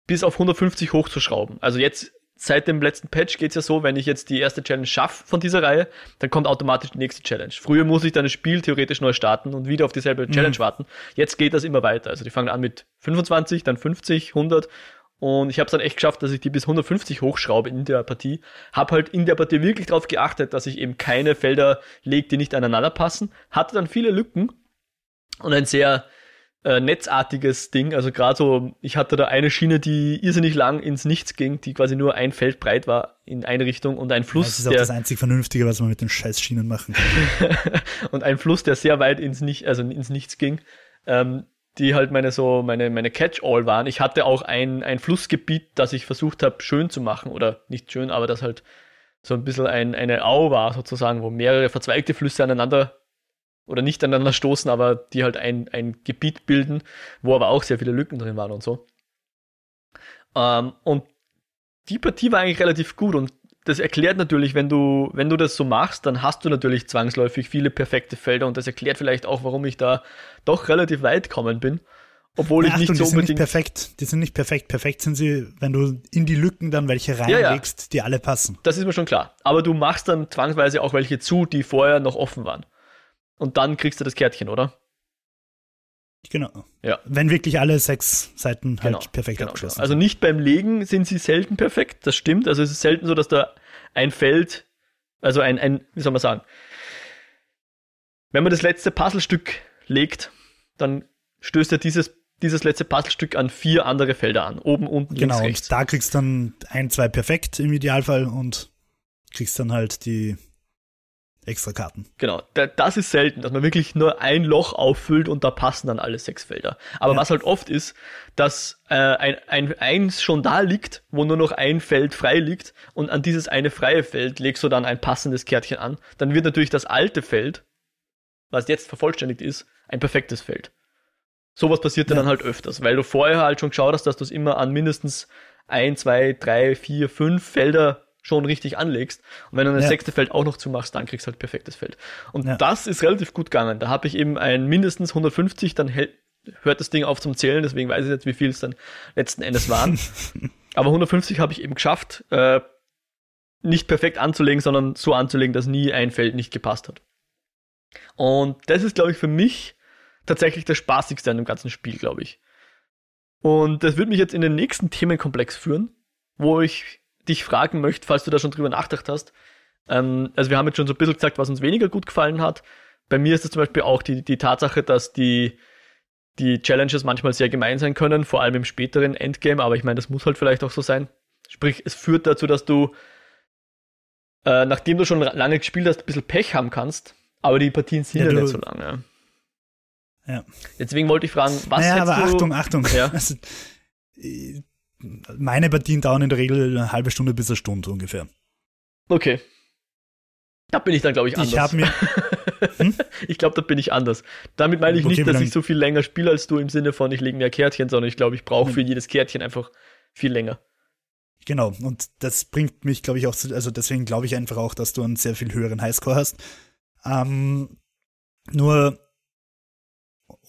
bis auf 150 hochzuschrauben. Also jetzt seit dem letzten Patch geht's ja so, wenn ich jetzt die erste Challenge schaffe von dieser Reihe, dann kommt automatisch die nächste Challenge. Früher muss ich dann das Spiel theoretisch neu starten und wieder auf dieselbe mhm. Challenge warten. Jetzt geht das immer weiter. Also die fangen an mit 25, dann 50, 100 und ich habe es dann echt geschafft, dass ich die bis 150 hochschraube in der Partie. Hab halt in der Partie wirklich darauf geachtet, dass ich eben keine Felder lege, die nicht aneinander passen. Hatte dann viele Lücken und ein sehr äh, netzartiges Ding. Also gerade so, ich hatte da eine Schiene, die irrsinnig lang ins Nichts ging, die quasi nur ein Feld breit war in eine Richtung und ein Fluss. das ist auch das einzig Vernünftige, was man mit den Scheißschienen machen kann. und ein Fluss, der sehr weit ins, Nicht, also ins Nichts ging. Ähm, die halt meine so meine meine Catch-all waren. Ich hatte auch ein ein Flussgebiet, das ich versucht habe schön zu machen oder nicht schön, aber das halt so ein bisschen ein eine Au war sozusagen, wo mehrere verzweigte Flüsse aneinander oder nicht aneinander stoßen, aber die halt ein, ein Gebiet bilden, wo aber auch sehr viele Lücken drin waren und so. Ähm, und die Partie war eigentlich relativ gut und das erklärt natürlich, wenn du, wenn du das so machst, dann hast du natürlich zwangsläufig viele perfekte Felder und das erklärt vielleicht auch, warum ich da doch relativ weit gekommen bin. Obwohl Ja, ich nicht Achtung, so die sind nicht unbedingt. perfekt. Die sind nicht perfekt. Perfekt sind sie, wenn du in die Lücken dann welche Ja, ja. reinlegst, die alle passen. Das ist mir schon klar. Aber du machst dann zwangsweise auch welche zu, die vorher noch offen waren. Und dann kriegst du das Kärtchen, oder? Genau. Ja. Wenn wirklich alle sechs Seiten halt Genau, perfekt Genau, abgeschlossen genau. Also nicht beim Legen sind sie selten perfekt, das stimmt. Also es ist selten so, dass da ein Feld, also ein, ein wie soll man sagen, wenn man das letzte Puzzlestück legt, dann stößt ja dieses, dieses letzte Puzzlestück an vier andere Felder an. Oben, unten, sind. Genau, links, rechts. und da kriegst du dann ein, zwei perfekt im Idealfall und kriegst dann halt die extra Karten. Genau, da, das ist selten, dass man wirklich nur ein Loch auffüllt und da passen dann alle sechs Felder. Aber Ja. was halt oft ist, dass äh, ein, ein eins schon da liegt, wo nur noch ein Feld frei liegt und an dieses eine freie Feld legst du dann ein passendes Kärtchen an. Dann wird natürlich das alte Feld, was jetzt vervollständigt ist, ein perfektes Feld. Sowas passiert Ja. dann halt öfters, weil du vorher halt schon geschaut hast, dass du es immer an mindestens ein, zwei, drei, vier, fünf Felder schon richtig anlegst. Und wenn du das Ja. sechste Feld auch noch zumachst, dann kriegst du halt perfektes Feld. Und Ja. das ist relativ gut gegangen. Da habe ich eben ein mindestens 150, dann hält, hört das Ding auf zum Zählen, deswegen weiß ich jetzt, wie viel es dann letzten Endes waren. Aber 150 habe ich eben geschafft, äh, nicht perfekt anzulegen, sondern so anzulegen, dass nie ein Feld nicht gepasst hat. Und das ist, glaube ich, für mich tatsächlich das Spaßigste an dem ganzen Spiel, glaube ich. Und das wird mich jetzt in den nächsten Themenkomplex führen, wo ich dich fragen möchte, falls du da schon drüber nachgedacht hast. Ähm, also wir haben jetzt schon so ein bisschen gesagt, was uns weniger gut gefallen hat. Bei mir ist es zum Beispiel auch die, die Tatsache, dass die, die Challenges manchmal sehr gemein sein können, vor allem im späteren Endgame, aber ich meine, das muss halt vielleicht auch so sein. Sprich, es führt dazu, dass du, äh, nachdem du schon lange gespielt hast, ein bisschen Pech haben kannst, aber die Partien sind Ja, ja, nicht so lange. Ja. Deswegen wollte ich fragen, was naja, aber du... Achtung, Achtung. Ja. Also, äh, meine Partien dauern in der Regel eine halbe Stunde bis eine Stunde ungefähr. Okay. Da bin ich dann, glaube ich, anders. Ich habe mir, Ich glaube, da bin ich anders. Damit meine ich Okay, nicht, dass ich so viel länger spiele als du im Sinne von, ich lege ein Kärtchen, sondern ich glaube, ich brauche Hm. für jedes Kärtchen einfach viel länger. Genau, und das bringt mich, glaube ich, auch zu, also deswegen glaube ich einfach auch, dass du einen sehr viel höheren Highscore hast. Ähm, nur,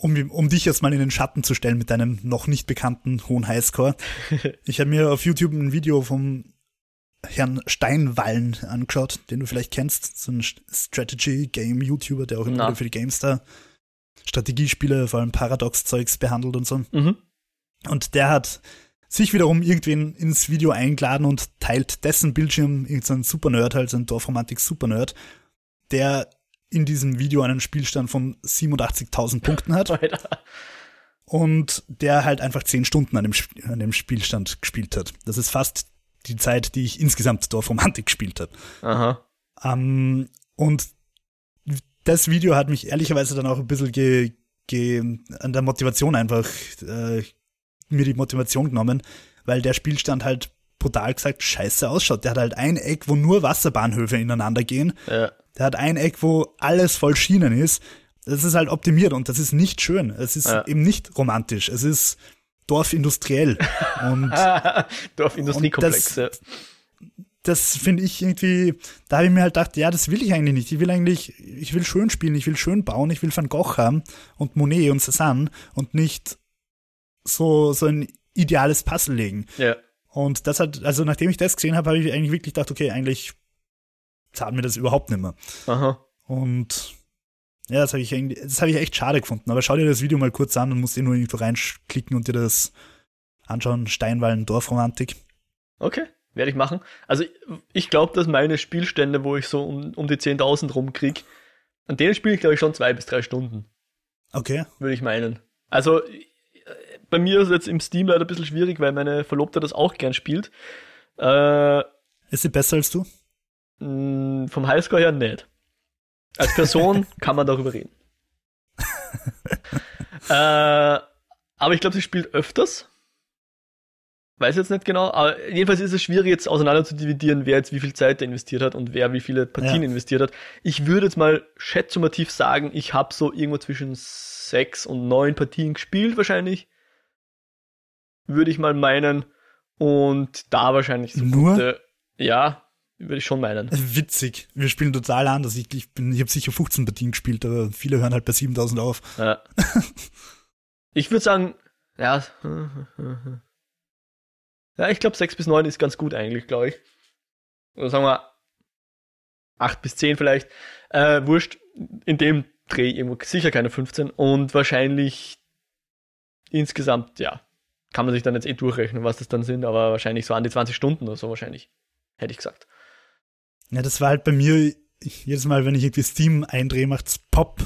um, um dich jetzt mal in den Schatten zu stellen mit deinem noch nicht bekannten hohen Highscore. ich habe mir auf YouTube ein Video vom Herrn Steinwallen angeschaut, den du vielleicht kennst, so ein Strategy-Game-YouTuber, der auch immer wieder für die GameStar Strategiespiele, vor allem Paradox-Zeugs behandelt und so. Mhm. Und der hat sich wiederum irgendwen ins Video eingeladen und teilt dessen Bildschirm, irgendein Supernerd, halt so ein Dorfromantik-Supernerd, der in diesem Video einen Spielstand von 87.000 Punkten hat Alter. und der halt einfach 10 Stunden an dem, an dem Spielstand gespielt hat. Das ist fast die Zeit, die ich insgesamt Dorfromantik gespielt habe. Aha. Ähm, und das Video hat mich ehrlicherweise dann auch ein bisschen ge, ge, an der Motivation einfach äh, mir die Motivation genommen, weil der Spielstand halt brutal gesagt scheiße ausschaut. Der hat halt ein Eck, wo nur Wasserbahnhöfe ineinander gehen. Ja. Der hat ein Eck, wo alles voll Schienen ist. Das ist halt optimiert und das ist nicht schön. Es ist Ja. eben nicht romantisch. Es ist dorfindustriell. und Dorfindustriekomplex. Und ja. das finde ich irgendwie, da habe ich mir halt gedacht, ja, das will ich eigentlich nicht. Ich will eigentlich, ich will schön spielen, ich will schön bauen, ich will Van Gogh haben und Monet und Cézanne und nicht so, so ein ideales Puzzle legen. ja. Und das hat, also nachdem ich das gesehen habe, habe ich eigentlich wirklich gedacht, okay, eigentlich zahlt mir das überhaupt nicht mehr. Aha. Und ja, das habe ich das habe ich echt schade gefunden. Aber schau dir das Video mal kurz an und musst dir nur irgendwo reinklicken und dir das anschauen. Steinwallen Dorfromantik. Okay. Werde ich machen. Also ich glaube, dass meine Spielstände, wo ich so um, um die 10.000 rumkrieg, an denen spiele ich, glaube ich, schon zwei bis drei Stunden. Okay. würde ich meinen. Also bei mir ist es jetzt im Steam leider ein bisschen schwierig, weil meine Verlobte das auch gern spielt. Äh, Ist sie besser als du? Mh, vom Highscore her nicht. Als Person kann man darüber reden. äh, aber ich glaube, sie spielt öfters. Weiß jetzt nicht genau, aber jedenfalls ist es schwierig, jetzt auseinander zu dividieren, wer jetzt wie viel Zeit da investiert hat und wer wie viele Partien Ja. investiert hat. Ich würde jetzt mal schätzumativ sagen, ich habe so irgendwo zwischen sechs und neun Partien gespielt, wahrscheinlich. Würde ich mal meinen. Und da wahrscheinlich so Nur? gute, ja, würde ich schon meinen. Witzig. Wir spielen total anders. Ich, ich, bin- ich habe sicher 15 Partien gespielt, aber viele hören halt bei 7000 auf. Ja. ich würde sagen, Ja. Ja, ich glaube 6 bis 9 ist ganz gut eigentlich, glaube ich. Oder sagen wir 8 bis 10 vielleicht. Äh, wurscht, in dem Dreh irgendwo sicher keine 15 und wahrscheinlich insgesamt, ja, kann man sich dann jetzt eh durchrechnen, was das dann sind, aber wahrscheinlich so an die 20 Stunden oder so wahrscheinlich, hätte ich gesagt. Ja, das war halt bei mir jedes Mal, wenn ich irgendwie Steam eindrehe, macht's Pop.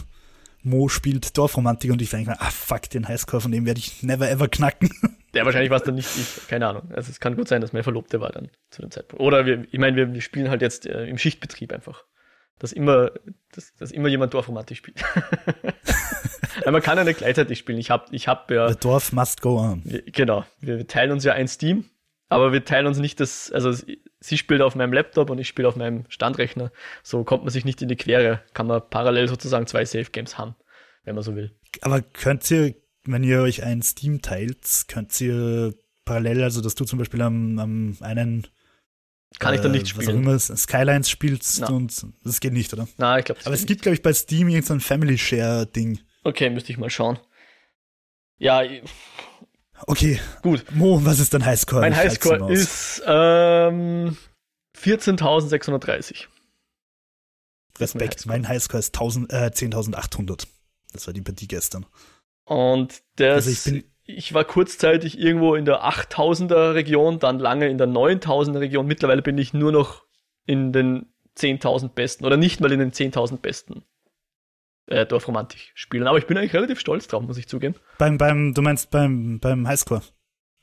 Mo spielt Dorfromantik und ich denke mir, ah fuck, den Highscore von dem werde ich never ever knacken. Ja, wahrscheinlich war es dann nicht ich, keine Ahnung. Also es kann gut sein, dass meine Verlobte war dann zu dem Zeitpunkt. Oder wir, ich meine, wir, wir spielen halt jetzt äh, im Schichtbetrieb einfach. Dass immer, dass, dass immer jemand Dorfromantik spielt. Weil man kann ja nicht gleichzeitig spielen. Ich hab, ich hab ja. The Dorf must go on. Wir, genau. Wir teilen uns ja ein Steam, aber wir teilen uns nicht das, also sie spielt auf meinem Laptop und ich spiele auf meinem Standrechner. So kommt man sich nicht in die Quere. Kann man parallel sozusagen zwei Safe Games haben, wenn man so will. Aber könnt ihr wenn ihr euch ein Steam teilt, könnt ihr parallel, also dass du zum Beispiel am, am einen kann ich dann nicht spielen. Was auch immer, Skylines spielst no. und das geht nicht, oder? Nein, ich glaube Aber es gibt, glaube ich, bei Steam irgendein Family Share-Ding. Okay, müsste ich mal schauen. Ja. Okay. Gut. Mo, was ist dein Highscore? Mein Highscore ist ähm, 14.630. Respekt, mein Highscore ist äh, 10.800. Das war die Partie gestern. Und das, also ich, bin, ich war kurzzeitig irgendwo in der 8000er Region, dann lange in der 9000er Region. Mittlerweile bin ich nur noch in den 10.000 besten oder nicht mal in den 10.000 besten äh, Dorfromantik spielen. Aber ich bin eigentlich relativ stolz drauf, muss ich zugeben. Beim, beim, du meinst beim, beim Highscore?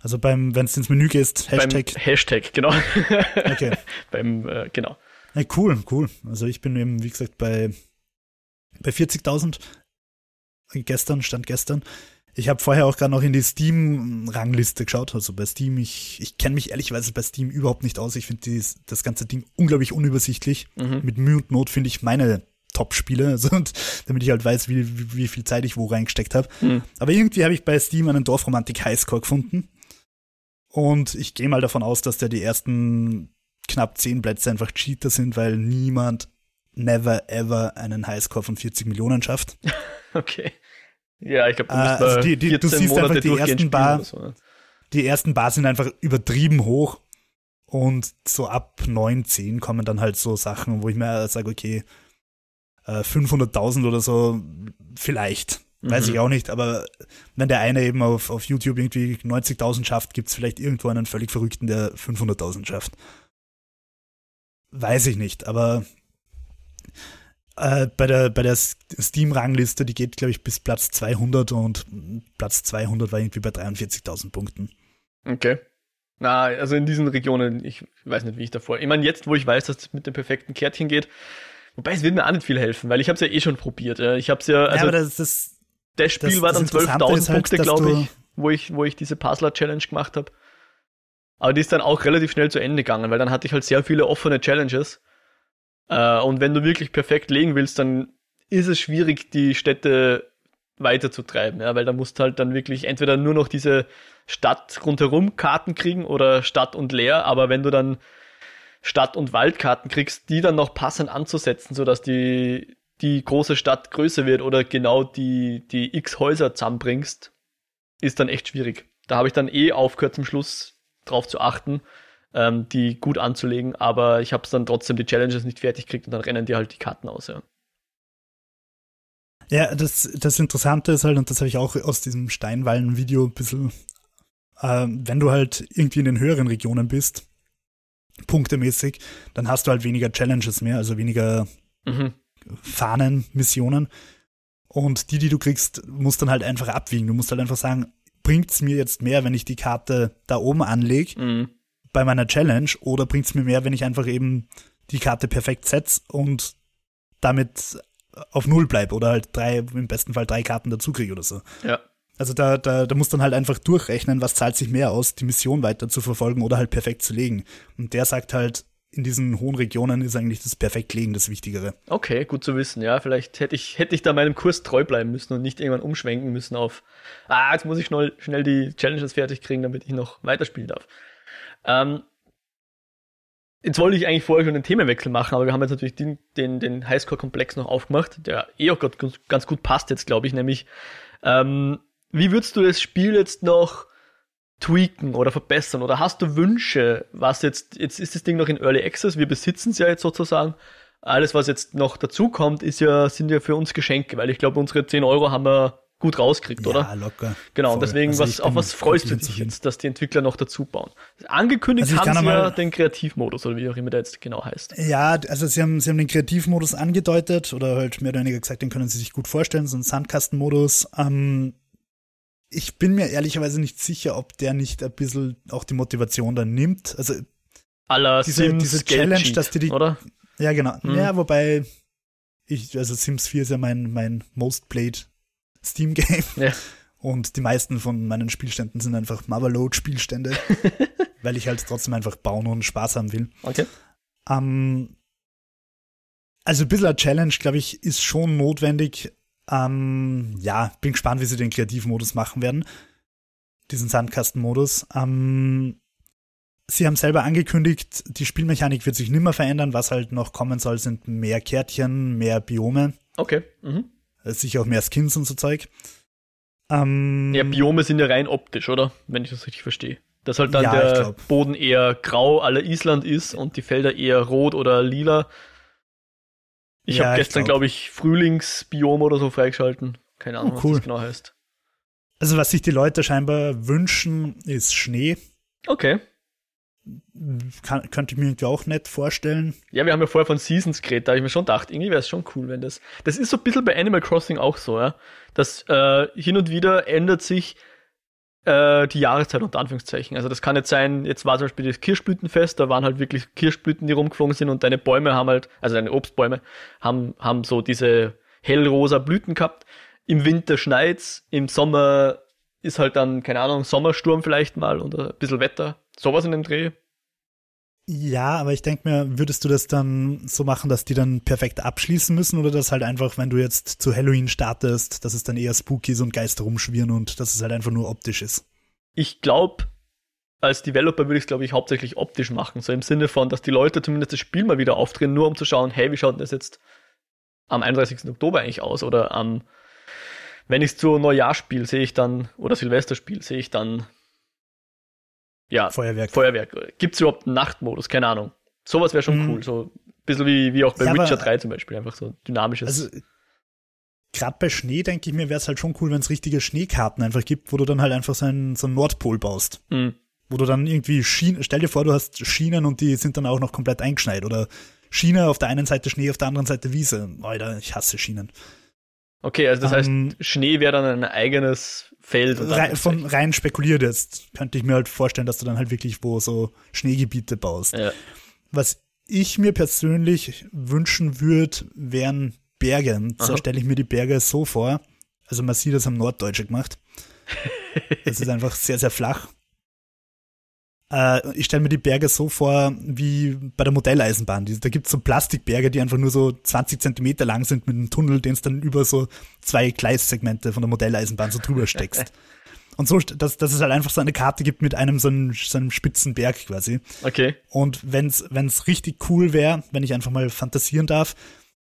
Also beim, wenn es ins Menü gehst, Hashtag. Beim Hashtag, genau. Okay. beim, äh, genau. Ja, cool, cool. Also ich bin eben, wie gesagt, bei, bei 40.000 gestern, stand gestern. Ich habe vorher auch gerade noch in die Steam-Rangliste geschaut. Also bei Steam, ich, ich kenne mich ehrlicherweise bei Steam überhaupt nicht aus. Ich finde das ganze Ding unglaublich unübersichtlich. Mhm. Mit Mühe und Not finde ich meine Top-Spiele, also, damit ich halt weiß, wie, wie, wie viel Zeit ich wo reingesteckt habe. Mhm. Aber irgendwie habe ich bei Steam einen Dorfromantik Highscore gefunden. Und ich gehe mal davon aus, dass der die ersten knapp zehn Plätze einfach Cheater sind, weil niemand never ever einen Highscore von 40 Millionen schafft. okay. Ja, ich glaube, du musst äh, also die, die, du siehst Monate einfach die ersten Bar, so. die ersten Bar sind einfach übertrieben hoch und so ab 9, 10 kommen dann halt so Sachen, wo ich mir sage, okay, 500.000 äh, oder so, vielleicht. Weiß mhm. ich auch nicht, aber wenn der eine eben auf, auf YouTube irgendwie 90.000 schafft, gibt es vielleicht irgendwo einen völlig Verrückten, der 500.000 schafft. Weiß ich nicht, aber äh, bei der, bei der Steam-Rangliste, die geht, glaube ich, bis Platz 200 und Platz 200 war irgendwie bei 43.000 Punkten. Okay. Na, also in diesen Regionen, ich weiß nicht, wie ich davor. Ich meine, jetzt, wo ich weiß, dass es mit dem perfekten Kärtchen geht, wobei es wird mir auch nicht viel helfen, weil ich habe es ja eh schon probiert. Ich habe es ja, also ja, das, das, das Spiel das, war dann 12.000 halt, Punkte, glaube ich, wo ich, wo ich diese Puzzler-Challenge gemacht habe. Aber die ist dann auch relativ schnell zu Ende gegangen, weil dann hatte ich halt sehr viele offene Challenges äh, und wenn du wirklich perfekt legen willst, dann ist es schwierig, die Städte weiterzutreiben, ja, weil da musst du halt dann wirklich entweder nur noch diese Stadt rundherum Karten kriegen oder Stadt und Leer, aber wenn du dann Stadt- und Waldkarten kriegst, die dann noch passend anzusetzen, sodass die, die große Stadt größer wird oder genau die, die x Häuser zusammenbringst, ist dann echt schwierig. Da habe ich dann eh aufgehört zum Schluss drauf zu achten, ähm, die gut anzulegen, aber ich habe es dann trotzdem die Challenges nicht fertig gekriegt und dann rennen die halt die Karten aus, ja. Ja, das, das Interessante ist halt, und das habe ich auch aus diesem Steinwallen-Video ein bisschen, äh, wenn du halt irgendwie in den höheren Regionen bist, punktemäßig, dann hast du halt weniger Challenges mehr, also weniger mhm. Fahnen-Missionen. Und die, die du kriegst, musst dann halt einfach abwiegen. Du musst halt einfach sagen, bringt es mir jetzt mehr, wenn ich die Karte da oben anlege? Mhm bei meiner Challenge oder bringt es mir mehr, wenn ich einfach eben die Karte perfekt setze und damit auf Null bleibe oder halt drei, im besten Fall drei Karten dazu kriege oder so. Ja. Also da, da, da muss dann halt einfach durchrechnen, was zahlt sich mehr aus, die Mission weiter zu verfolgen oder halt perfekt zu legen. Und der sagt halt, in diesen hohen Regionen ist eigentlich das Perfektlegen das Wichtigere. Okay, gut zu wissen. Ja, vielleicht hätte ich, hätte ich da meinem Kurs treu bleiben müssen und nicht irgendwann umschwenken müssen auf, ah, jetzt muss ich schnell, schnell die Challenges fertig kriegen, damit ich noch weiterspielen darf. Ähm, jetzt wollte ich eigentlich vorher schon den Themenwechsel machen, aber wir haben jetzt natürlich den, den, den Highscore-Komplex noch aufgemacht, der eh auch ganz gut passt jetzt, glaube ich, nämlich ähm, wie würdest du das Spiel jetzt noch tweaken oder verbessern? Oder hast du Wünsche, was jetzt, jetzt ist das Ding noch in Early Access, wir besitzen es ja jetzt sozusagen. Alles, was jetzt noch dazukommt, ist ja, sind ja für uns Geschenke, weil ich glaube, unsere 10 Euro haben wir gut rauskriegt, ja, oder? Ja, locker. Genau, und deswegen, also was, auf was freust du dich jetzt, dass die Entwickler noch dazu bauen? Angekündigt also haben sie ja den Kreativmodus, oder wie auch immer der jetzt genau heißt. Ja, also sie haben, sie haben den Kreativmodus angedeutet, oder halt mehr oder weniger gesagt, den können sie sich gut vorstellen, so ein Sandkastenmodus. Ähm, ich bin mir ehrlicherweise nicht sicher, ob der nicht ein bisschen auch die Motivation dann nimmt. Also Aller diese, Sims diese Challenge, dass die die, oder? Ja, genau. Hm. Ja, wobei ich, also Sims 4 ist ja mein, mein most played Steam-Game. Ja. Und die meisten von meinen Spielständen sind einfach Motherload-Spielstände, weil ich halt trotzdem einfach bauen und Spaß haben will. Okay. Ähm, also ein bisschen eine Challenge, glaube ich, ist schon notwendig. Ähm, ja, bin gespannt, wie sie den Kreativmodus machen werden. Diesen Sandkastenmodus. Ähm, sie haben selber angekündigt, die Spielmechanik wird sich nimmer verändern. Was halt noch kommen soll, sind mehr Kärtchen, mehr Biome. Okay. Mhm. Sicher auch mehr Skins und so Zeug. Ähm, ja, Biome sind ja rein optisch, oder? Wenn ich das richtig verstehe. Dass halt dann Ja, der. Boden eher grau aller Island ist und die Felder eher rot oder lila. Ich Ja, habe gestern, glaub. glaube ich, Frühlingsbiom oder so freigeschalten. Keine Ahnung, Oh, cool. was das genau heißt. Also was sich die Leute scheinbar wünschen, ist Schnee. Okay. Kann, könnte ich mir irgendwie auch nett vorstellen. Ja, wir haben ja vorher von Seasons geredet, da habe ich mir schon gedacht, irgendwie wäre es schon cool, wenn das. Das ist so ein bisschen bei Animal Crossing auch so, ja. Dass äh, hin und wieder ändert sich äh, die Jahreszeit unter Anführungszeichen. Also das kann jetzt sein, jetzt war zum Beispiel das Kirschblütenfest, da waren halt wirklich Kirschblüten, die rumgeflogen sind und deine Bäume haben halt, also deine Obstbäume, haben, haben so diese hellrosa Blüten gehabt. Im Winter schneit's, im Sommer ist halt dann, keine Ahnung, Sommersturm vielleicht mal oder ein bisschen Wetter. Sowas in dem Dreh. Ja, aber ich denke mir, würdest du das dann so machen, dass die dann perfekt abschließen müssen oder dass halt einfach, wenn du jetzt zu Halloween startest, dass es dann eher spooky ist und Geister rumschwirren und dass es halt einfach nur optisch ist? ich glaube, als Developer würde ich es, glaube ich, hauptsächlich optisch machen. So im Sinne von, dass die Leute zumindest das Spiel mal wieder aufdrehen, nur um zu schauen, hey, wie schaut denn das jetzt am 31. Oktober eigentlich aus? Oder am, wenn ich es zu Neujahr spiele, sehe ich dann, oder Silvester spiele, sehe ich dann, ja, Feuerwerk. Feuerwerk. Gibt es überhaupt einen Nachtmodus? Keine Ahnung. Sowas wäre schon Mhm. cool. So ein bisschen wie, wie auch bei Ja, aber- Witcher 3 zum Beispiel. Einfach so dynamisches. Also gerade bei Schnee denke ich mir, wäre es halt schon cool, wenn es richtige Schneekarten einfach gibt, wo du dann halt einfach so einen, so einen Nordpol baust. Mhm. Wo du dann irgendwie Schienen, stell dir vor, du hast Schienen und die sind dann auch noch komplett eingeschneit oder Schiene auf der einen Seite Schnee, auf der anderen Seite Wiese. Alter, ich hasse Schienen. Okay, also das Ähm, heißt, Schnee wäre dann ein eigenes Feld. unter Rein, von rein spekuliert jetzt könnte ich mir halt vorstellen, dass du dann halt wirklich wo so Schneegebiete baust. Ja. Was ich mir persönlich wünschen würde, wären Berge. Und da Aha. stelle ich mir die Berge so vor. Also man sieht das am Norddeutsche gemacht. Es ist einfach sehr, sehr flach. Äh, ich stelle mir die Berge so vor wie bei der Modelleisenbahn. Da gibt es so Plastikberge, die einfach nur so 20 Zentimeter lang sind mit einem Tunnel, den es dann über so zwei Gleissegmente von der Modelleisenbahn so drüber steckst. Und so, dass, dass es halt einfach so eine Karte gibt mit einem so einem, so einem spitzen Berg quasi. Okay. Und wenn's wenn's richtig cool wäre, wenn ich einfach mal fantasieren darf,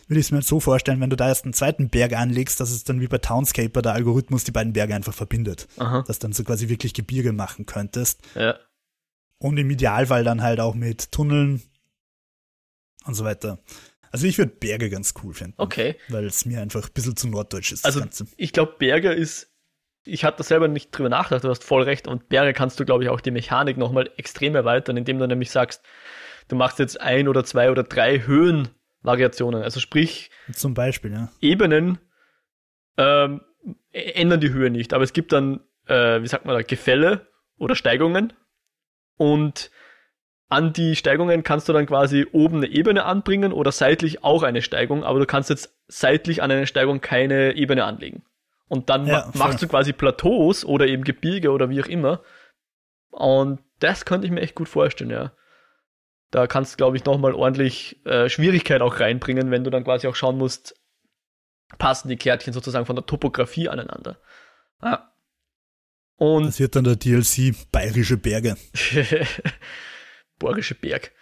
würde ich es mir halt so vorstellen, wenn du da erst einen zweiten Berg anlegst, dass es dann wie bei Townscaper der Algorithmus die beiden Berge einfach verbindet. Aha. Dass dann so quasi wirklich Gebirge machen könntest. Ja. Und im Idealfall dann halt auch mit Tunneln und so weiter. Also ich würde Berge ganz cool finden. Okay. Weil es mir einfach ein bisschen zu norddeutsch ist, Also ich glaube, Berge ist, ich hatte da selber nicht drüber nachgedacht, du hast voll recht. Und Berge kannst du, glaube ich, auch die Mechanik nochmal extrem erweitern, indem du nämlich sagst, du machst jetzt ein oder zwei oder drei Höhenvariationen. Also sprich, Zum Beispiel, ja. Ebenen ähm, ändern die Höhe nicht, aber es gibt dann, äh, wie sagt man da, Gefälle oder Steigungen und an die Steigungen kannst du dann quasi oben eine Ebene anbringen oder seitlich auch eine Steigung, aber du kannst jetzt seitlich an eine Steigung keine Ebene anlegen. Und dann Ja, ma machst du quasi Plateaus oder eben Gebirge oder wie auch immer. Und das könnte ich mir echt gut vorstellen, ja. Da kannst du, glaube ich, nochmal ordentlich äh, Schwierigkeit auch reinbringen, wenn du dann quasi auch schauen musst, passen die Kärtchen sozusagen von der Topografie aneinander. Ja. Und Das wird dann der DLC Bayerische Berge. Borgische Berg.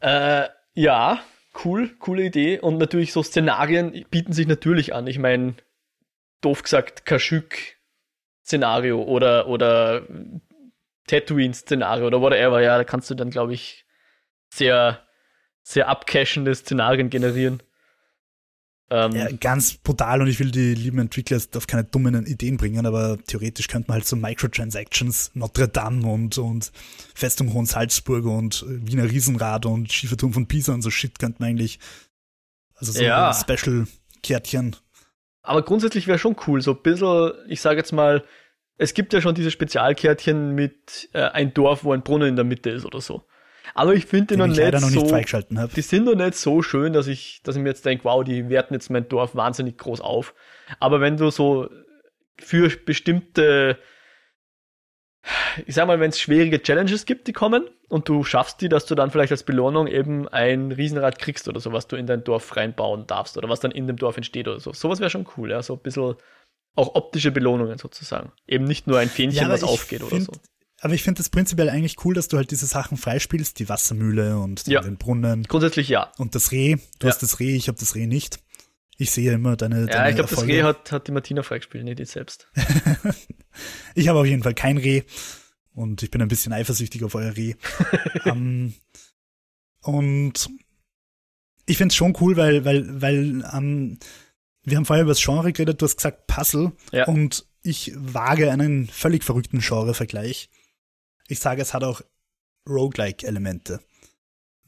Äh, ja, cool, coole Idee. Und natürlich so Szenarien bieten sich natürlich an. Ich meine, doof gesagt, Kaschuk Szenario oder, oder Tatooine-Szenario oder whatever, ja, da kannst du dann, glaube ich, sehr, sehr abcashende Szenarien generieren. Ähm, ja, ganz brutal und ich will die lieben Entwickler auf keine dummen Ideen bringen, aber theoretisch könnte man halt so Microtransactions, Notre Dame und, und Festung Hohensalzburg und Wiener Riesenrad und Schieferturm von Pisa und so Shit könnte man eigentlich, also so ja. Special-Kärtchen. Aber grundsätzlich wäre schon cool, so ein bisschen, ich sage jetzt mal, es gibt ja schon diese Spezialkärtchen mit äh, ein Dorf, wo ein Brunnen in der Mitte ist oder so. Aber ich finde die noch, nicht noch so, nicht die sind noch nicht so schön, dass ich, dass ich mir jetzt denke, wow, die werten jetzt mein Dorf wahnsinnig groß auf. Aber wenn du so für bestimmte, ich sag mal, wenn es schwierige Challenges gibt, die kommen und du schaffst die, dass du dann vielleicht als Belohnung eben ein Riesenrad kriegst oder so, was du in dein Dorf reinbauen darfst oder was dann in dem Dorf entsteht oder so. Sowas wäre schon cool, ja, so ein bisschen auch optische Belohnungen sozusagen. Eben nicht nur ein Fähnchen, ja, was aufgeht oder so. Aber ich finde das prinzipiell eigentlich cool, dass du halt diese Sachen freispielst, die Wassermühle und ja. den Brunnen. Grundsätzlich ja. Und das Reh. Du ja. hast das Reh, ich habe das Reh nicht. Ich sehe immer deine. Ja, deine ich glaube, das Reh hat, hat die Martina freigespielt, nicht die selbst. ich habe auf jeden Fall kein Reh. Und ich bin ein bisschen eifersüchtig auf euer Reh. um, ähm, und ich finde es schon cool, weil, weil, weil um, wir haben vorher über das Genre geredet, du hast gesagt Puzzle. Ja. Und ich wage einen völlig verrückten Genre-Vergleich. Ich sage, es hat auch Roguelike-Elemente.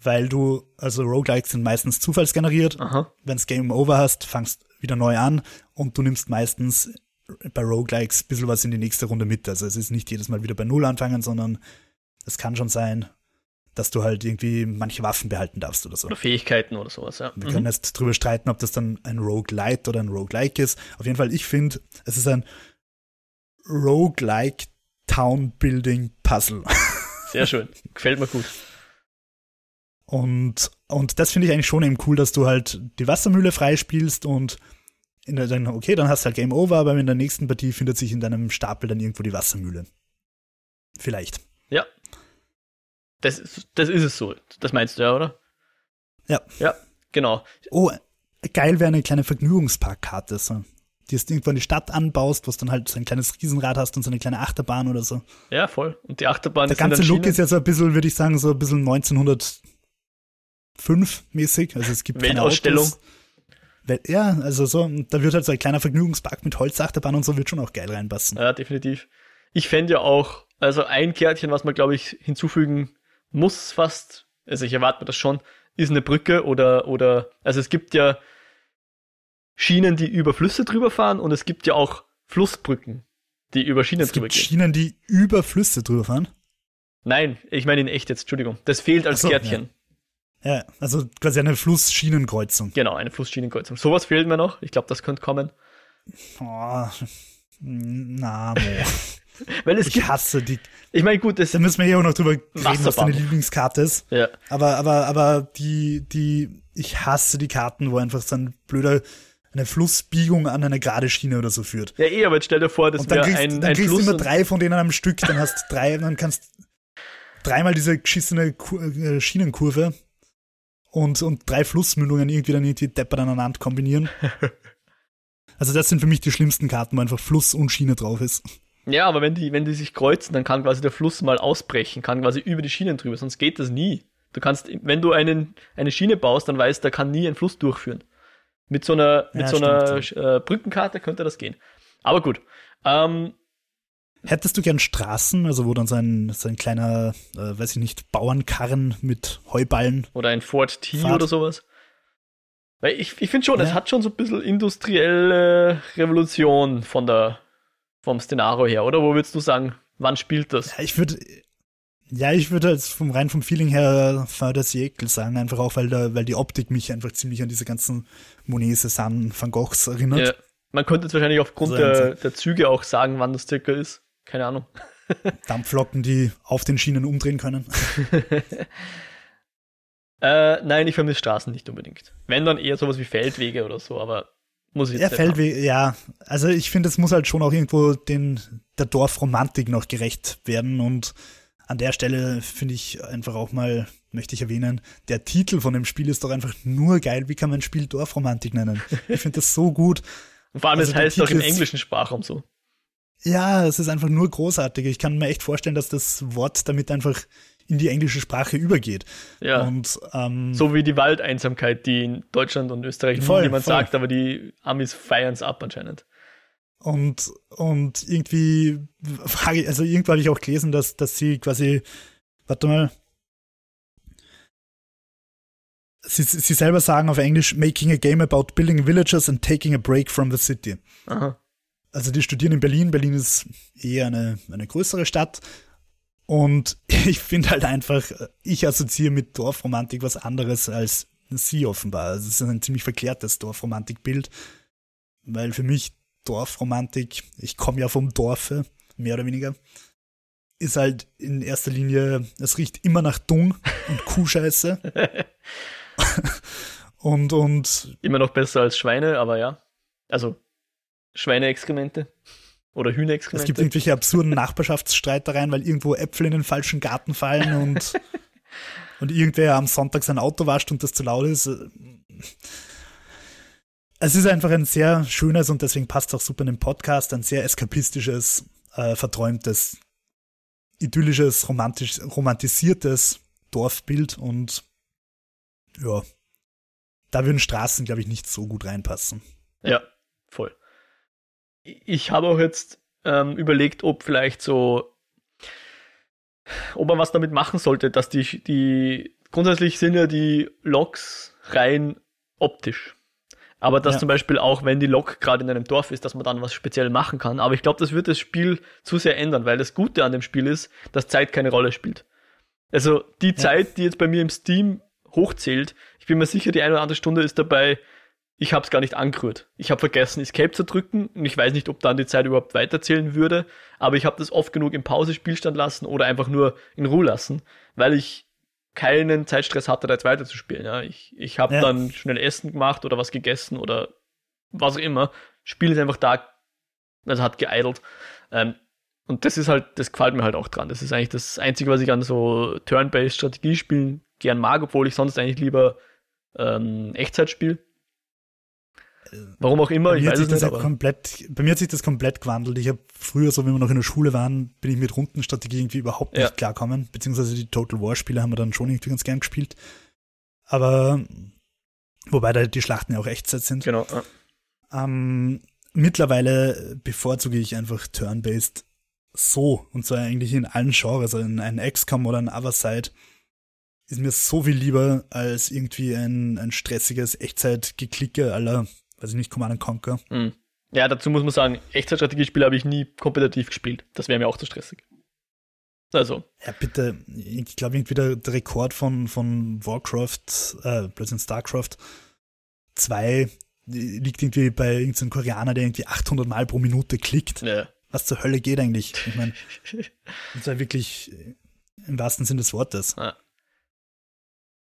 Weil du, also Roguelikes sind meistens zufallsgeneriert. Wenn es Game Over hast, fangst wieder neu an und du nimmst meistens bei Roguelikes ein bisschen was in die nächste Runde mit. Also es ist nicht jedes Mal wieder bei Null anfangen, sondern es kann schon sein, dass du halt irgendwie manche Waffen behalten darfst oder so. Oder Fähigkeiten oder sowas, ja. Wir mhm. können jetzt drüber streiten, ob das dann ein Roguelite oder ein Roguelike ist. Auf jeden Fall, ich finde, es ist ein Roguelike Town Building Puzzle. Sehr schön. Gefällt mir gut. Und, und das finde ich eigentlich schon eben cool, dass du halt die Wassermühle freispielst und in der, dann, okay, dann hast du halt Game Over, aber in der nächsten Partie findet sich in deinem Stapel dann irgendwo die Wassermühle. Vielleicht. Ja. Das, das ist es so. Das meinst du ja, oder? Ja. Ja, genau. Oh, geil wäre eine kleine Vergnügungsparkkarte. So die du irgendwo in die Stadt anbaust, wo du dann halt so ein kleines Riesenrad hast und so eine kleine Achterbahn oder so. Ja, voll. Und die Achterbahn Der ganze Look ist ja so ein bisschen, würde ich sagen, so ein bisschen 1905 mäßig. Also es gibt Weltausstellung. Ja, also so, da wird halt so ein kleiner Vergnügungspark mit Holzachterbahn und so wird schon auch geil reinpassen. Ja, definitiv. Ich fände ja auch, also ein Kärtchen, was man glaube ich hinzufügen muss fast, also ich erwarte mir das schon, ist eine Brücke oder, oder, also es gibt ja Schienen, die über Flüsse drüber fahren und es gibt ja auch Flussbrücken, die über Schienen es drüber gibt gehen. Schienen, die über Flüsse drüber fahren? Nein, ich meine in echt jetzt, Entschuldigung. Das fehlt als so, Kärtchen. Ja. ja. also quasi eine Flussschinenkreuzung. Genau, eine Flussschinenkreuzung. Sowas fehlt mir noch. Ich glaube, das könnte kommen. Oh, na, Weil es ich gibt, hasse die. Ich meine, gut, das da müssen wir ja auch noch drüber reden, was deine Lieblingskarte ist. Ja. Aber, aber, aber die, die, ich hasse die Karten, wo einfach so ein blöder eine Flussbiegung an eine gerade Schiene oder so führt. Ja, eh, aber jetzt stell dir vor, dass wir ein, dann ein kriegst Fluss du immer drei von denen am Stück, dann hast drei und dann kannst dreimal diese geschissene äh, Schienenkurve und, und drei Flussmündungen irgendwie dann irgendwie deppert aneinander kombinieren. also das sind für mich die schlimmsten Karten, wo einfach Fluss und Schiene drauf ist. Ja, aber wenn die, wenn die sich kreuzen, dann kann quasi der Fluss mal ausbrechen, kann quasi über die Schienen drüber, sonst geht das nie. Du kannst, wenn du einen, eine Schiene baust, dann weißt, da kann nie ein Fluss durchführen. Mit so einer, mit ja, so einer äh, Brückenkarte könnte das gehen. Aber gut. Ähm, Hättest du gern Straßen, also wo dann so ein, so ein kleiner, äh, weiß ich nicht, Bauernkarren mit Heuballen. Oder ein Ford T Fahrt. oder sowas? Weil ich, ich finde schon, ja. es hat schon so ein bisschen industrielle Revolution von der, vom Szenario her, oder? Wo würdest du sagen, wann spielt das? Ja, ich würde, ja, ich würde jetzt vom rein vom Feeling her de Siècle sagen, einfach auch, weil, da, weil die Optik mich einfach ziemlich an diese ganzen Monet, Cézanne, Van Goghs erinnert. Ja, man könnte jetzt wahrscheinlich aufgrund also, der, der Züge auch sagen, wann das circa ist. Keine Ahnung. Dampflocken, die auf den Schienen umdrehen können. äh, nein, ich vermisse Straßen nicht unbedingt. Wenn dann eher sowas wie Feldwege oder so, aber muss ich jetzt Ja, Feldwege, ja. Also ich finde, es muss halt schon auch irgendwo den, der Dorfromantik noch gerecht werden und an der Stelle finde ich einfach auch mal, möchte ich erwähnen, der Titel von dem Spiel ist doch einfach nur geil. Wie kann man ein Spiel Dorfromantik nennen? Ich finde das so gut. Und vor allem, also es heißt doch im englischen Sprachraum so. Ja, es ist einfach nur großartig. Ich kann mir echt vorstellen, dass das Wort damit einfach in die englische Sprache übergeht. Ja. Und, ähm, so wie die Waldeinsamkeit, die in Deutschland und Österreich voll, niemand voll. sagt, aber die Amis feiern es ab anscheinend. Und, und irgendwie, frage ich- also irgendwo habe ich auch gelesen, dass, dass sie quasi, warte mal, sie, sie selber sagen auf Englisch, making a game about building villages and taking a break from the city. Aha. Also die studieren in Berlin. Berlin ist eher eine, eine größere Stadt. Und ich finde halt einfach, ich assoziiere mit Dorfromantik was anderes als sie offenbar. Also es ist ein ziemlich verklärtes Dorfromantikbild. Weil für mich Dorfromantik, ich komme ja vom Dorfe, mehr oder weniger, ist halt in erster Linie, es riecht immer nach Dung und Kuhscheiße. und, und Immer noch besser als Schweine, aber ja. Also Schweineexkremente oder Es gibt Hühnerexkremente. irgendwelche absurden Nachbarschaftsstreitereien, weil irgendwo Äpfel in den falschen Garten fallen und, und irgendwer am Sonntag sein Auto wascht und das zu laut ist. Es ist einfach ein sehr schönes und deswegen passt es auch super in den Podcast, ein sehr eskapistisches, äh, verträumtes, idyllisches, romantisch, romantisiertes Dorfbild und ja, da würden Straßen, glaube ich, nicht so gut reinpassen. Ja, voll. Ich habe auch jetzt ähm, überlegt, ob vielleicht so, ob man was damit machen sollte, dass die, die, grundsätzlich sind ja die Loks rein optisch. Aber dass Ja. zum Beispiel auch, wenn die Lok gerade in einem Dorf ist, dass man dann was speziell machen kann. Aber ich glaube, das wird das Spiel zu sehr ändern, weil das Gute an dem Spiel ist, dass Zeit keine Rolle spielt. Also die Zeit, die jetzt bei mir im Steam hochzählt, ich bin mir sicher, die eine oder andere Stunde ist dabei, ich habe es gar nicht angerührt. Ich habe vergessen, Escape zu drücken und ich weiß nicht, ob dann die Zeit überhaupt weiterzählen würde, aber ich habe das oft genug im Pause-Spielstand lassen oder einfach nur in Ruhe lassen, weil ich keinen Zeitstress hatte, da jetzt weiterzuspielen. Ja. Ich, ich habe Ja. dann schnell Essen gemacht oder was gegessen oder was auch immer. Spiel ist einfach da, also hat geeidelt. Ähm, und das ist halt, das gefällt mir halt auch dran. Das ist eigentlich das Einzige, was ich an so Turn-Based Strategiespielen gern mag, obwohl ich sonst eigentlich lieber ähm, Echtzeit spiele. Warum auch immer, Bei ich weiß es das nicht, aber komplett, bei mir hat sich das komplett gewandelt. Ich habe früher, so wie wir noch in der Schule waren, bin ich mit Rundenstrategie irgendwie überhaupt nicht Ja. klarkommen. Beziehungsweise die Total War Spiele haben wir dann schon irgendwie ganz gern gespielt. Aber wobei da die Schlachten ja auch Echtzeit sind. genau. ja. Ähm, mittlerweile bevorzuge ich einfach Turn-Based so. Und zwar eigentlich in allen Genres. Also in ein XCOM oder ein Otherside ist mir so viel lieber als irgendwie ein, ein stressiges Echtzeit-Geklicke aller, weiß ich nicht, Command Conquer. Mhm. Ja, dazu muss man sagen, Echtzeitstrategiespiele habe ich nie kompetitiv gespielt. Das wäre mir auch zu stressig. Also, Ja, bitte, ich glaube irgendwie der, der Rekord von, von Warcraft, äh, plötzlich StarCraft 2 liegt irgendwie bei irgendeinem Koreaner, der irgendwie 800 Mal pro Minute klickt. ne. Was zur Hölle geht eigentlich? Ich meine, das war wirklich im wahrsten Sinne des Wortes.